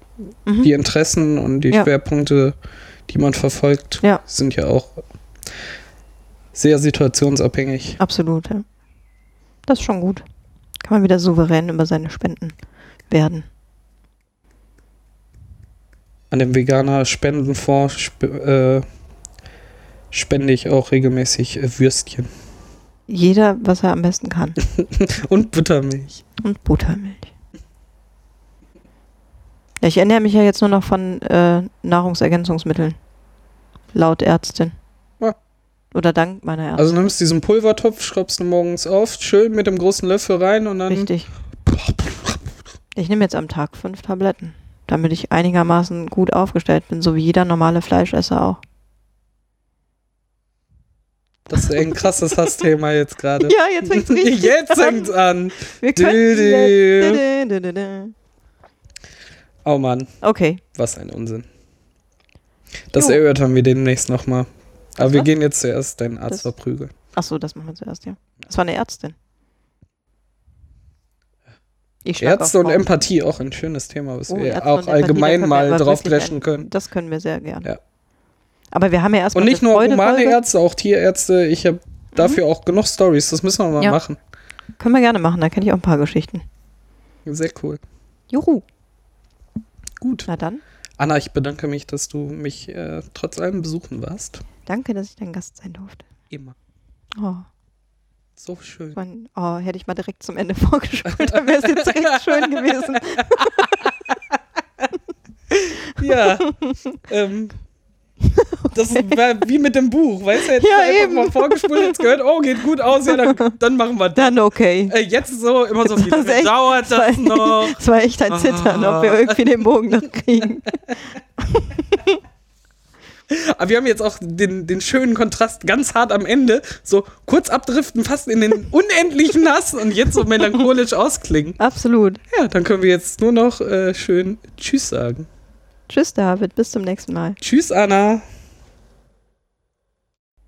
Mhm. Die Interessen und die ja. Schwerpunkte, die man verfolgt, ja. sind ja auch sehr situationsabhängig. Absolut, ja. Das ist schon gut. Kann man wieder souverän über seine Spenden werden. An dem Veganer Spendenfonds sp äh, spende ich auch regelmäßig äh, Würstchen. Jeder, was er am besten kann. Und Buttermilch. Und Buttermilch. Ich ernähre mich ja jetzt nur noch von äh, Nahrungsergänzungsmitteln. Laut Ärztin. Oder dank meiner Ärztin. Also nimmst diesen Pulvertopf, schraubst du morgens auf, schön mit dem großen Löffel rein und dann. Richtig. Ich nehme jetzt am Tag fünf Tabletten, damit ich einigermaßen gut aufgestellt bin, so wie jeder normale Fleischesser auch. Das ist ein krasses Hassthema jetzt gerade. Ja, jetzt fängt's richtig Jetzt fängt's an. Wir können Oh Mann. Okay. Was ein Unsinn. Das jo. erörtern wir demnächst nochmal. Aber wir gehen jetzt zuerst deinen Arzt das, verprügeln. Achso, das machen wir zuerst, ja. Das war eine Ärztin. Ärzte und Empathie, auch ein schönes Thema, was oh, wir Ärzte auch allgemein mal drauf dreschen können. Das können wir sehr gerne. Ja. Aber wir haben ja erstmal. Und nicht nur humane Ärzte, auch Tierärzte. Ich habe mhm. dafür auch genug Stories. Das müssen wir mal ja. machen. Können wir gerne machen, da kenne ich auch ein paar Geschichten. Sehr cool. Juhu. Gut. Na dann. Anna, ich bedanke mich, dass du mich äh, trotz allem besuchen warst. Danke, dass ich dein Gast sein durfte. Immer. Oh. So schön. Man, oh, hätte ich mal direkt zum Ende vorgespult, dann wäre es jetzt recht schön gewesen. ja. ähm, das war wie mit dem Buch, weißt du? Jetzt ja, einfach eben. mal vorgespult, jetzt gehört, oh, geht gut aus, ja, dann, dann machen wir das. Dann okay. Äh, jetzt so, immer so, wie das echt, dauert das, das noch? Es war echt ein Zittern, ah. ob wir irgendwie den Bogen noch kriegen. Aber wir haben jetzt auch den, den schönen Kontrast ganz hart am Ende, so kurz abdriften, fast in den unendlichen Hass und jetzt so melancholisch ausklingen. Absolut. Ja, dann können wir jetzt nur noch äh, schön Tschüss sagen. Tschüss, David. Bis zum nächsten Mal. Tschüss, Anna.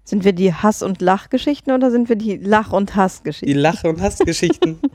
Sind wir die Hass- und Lachgeschichten oder sind wir die Lach- und Hassgeschichten? Die Lach- und Hassgeschichten.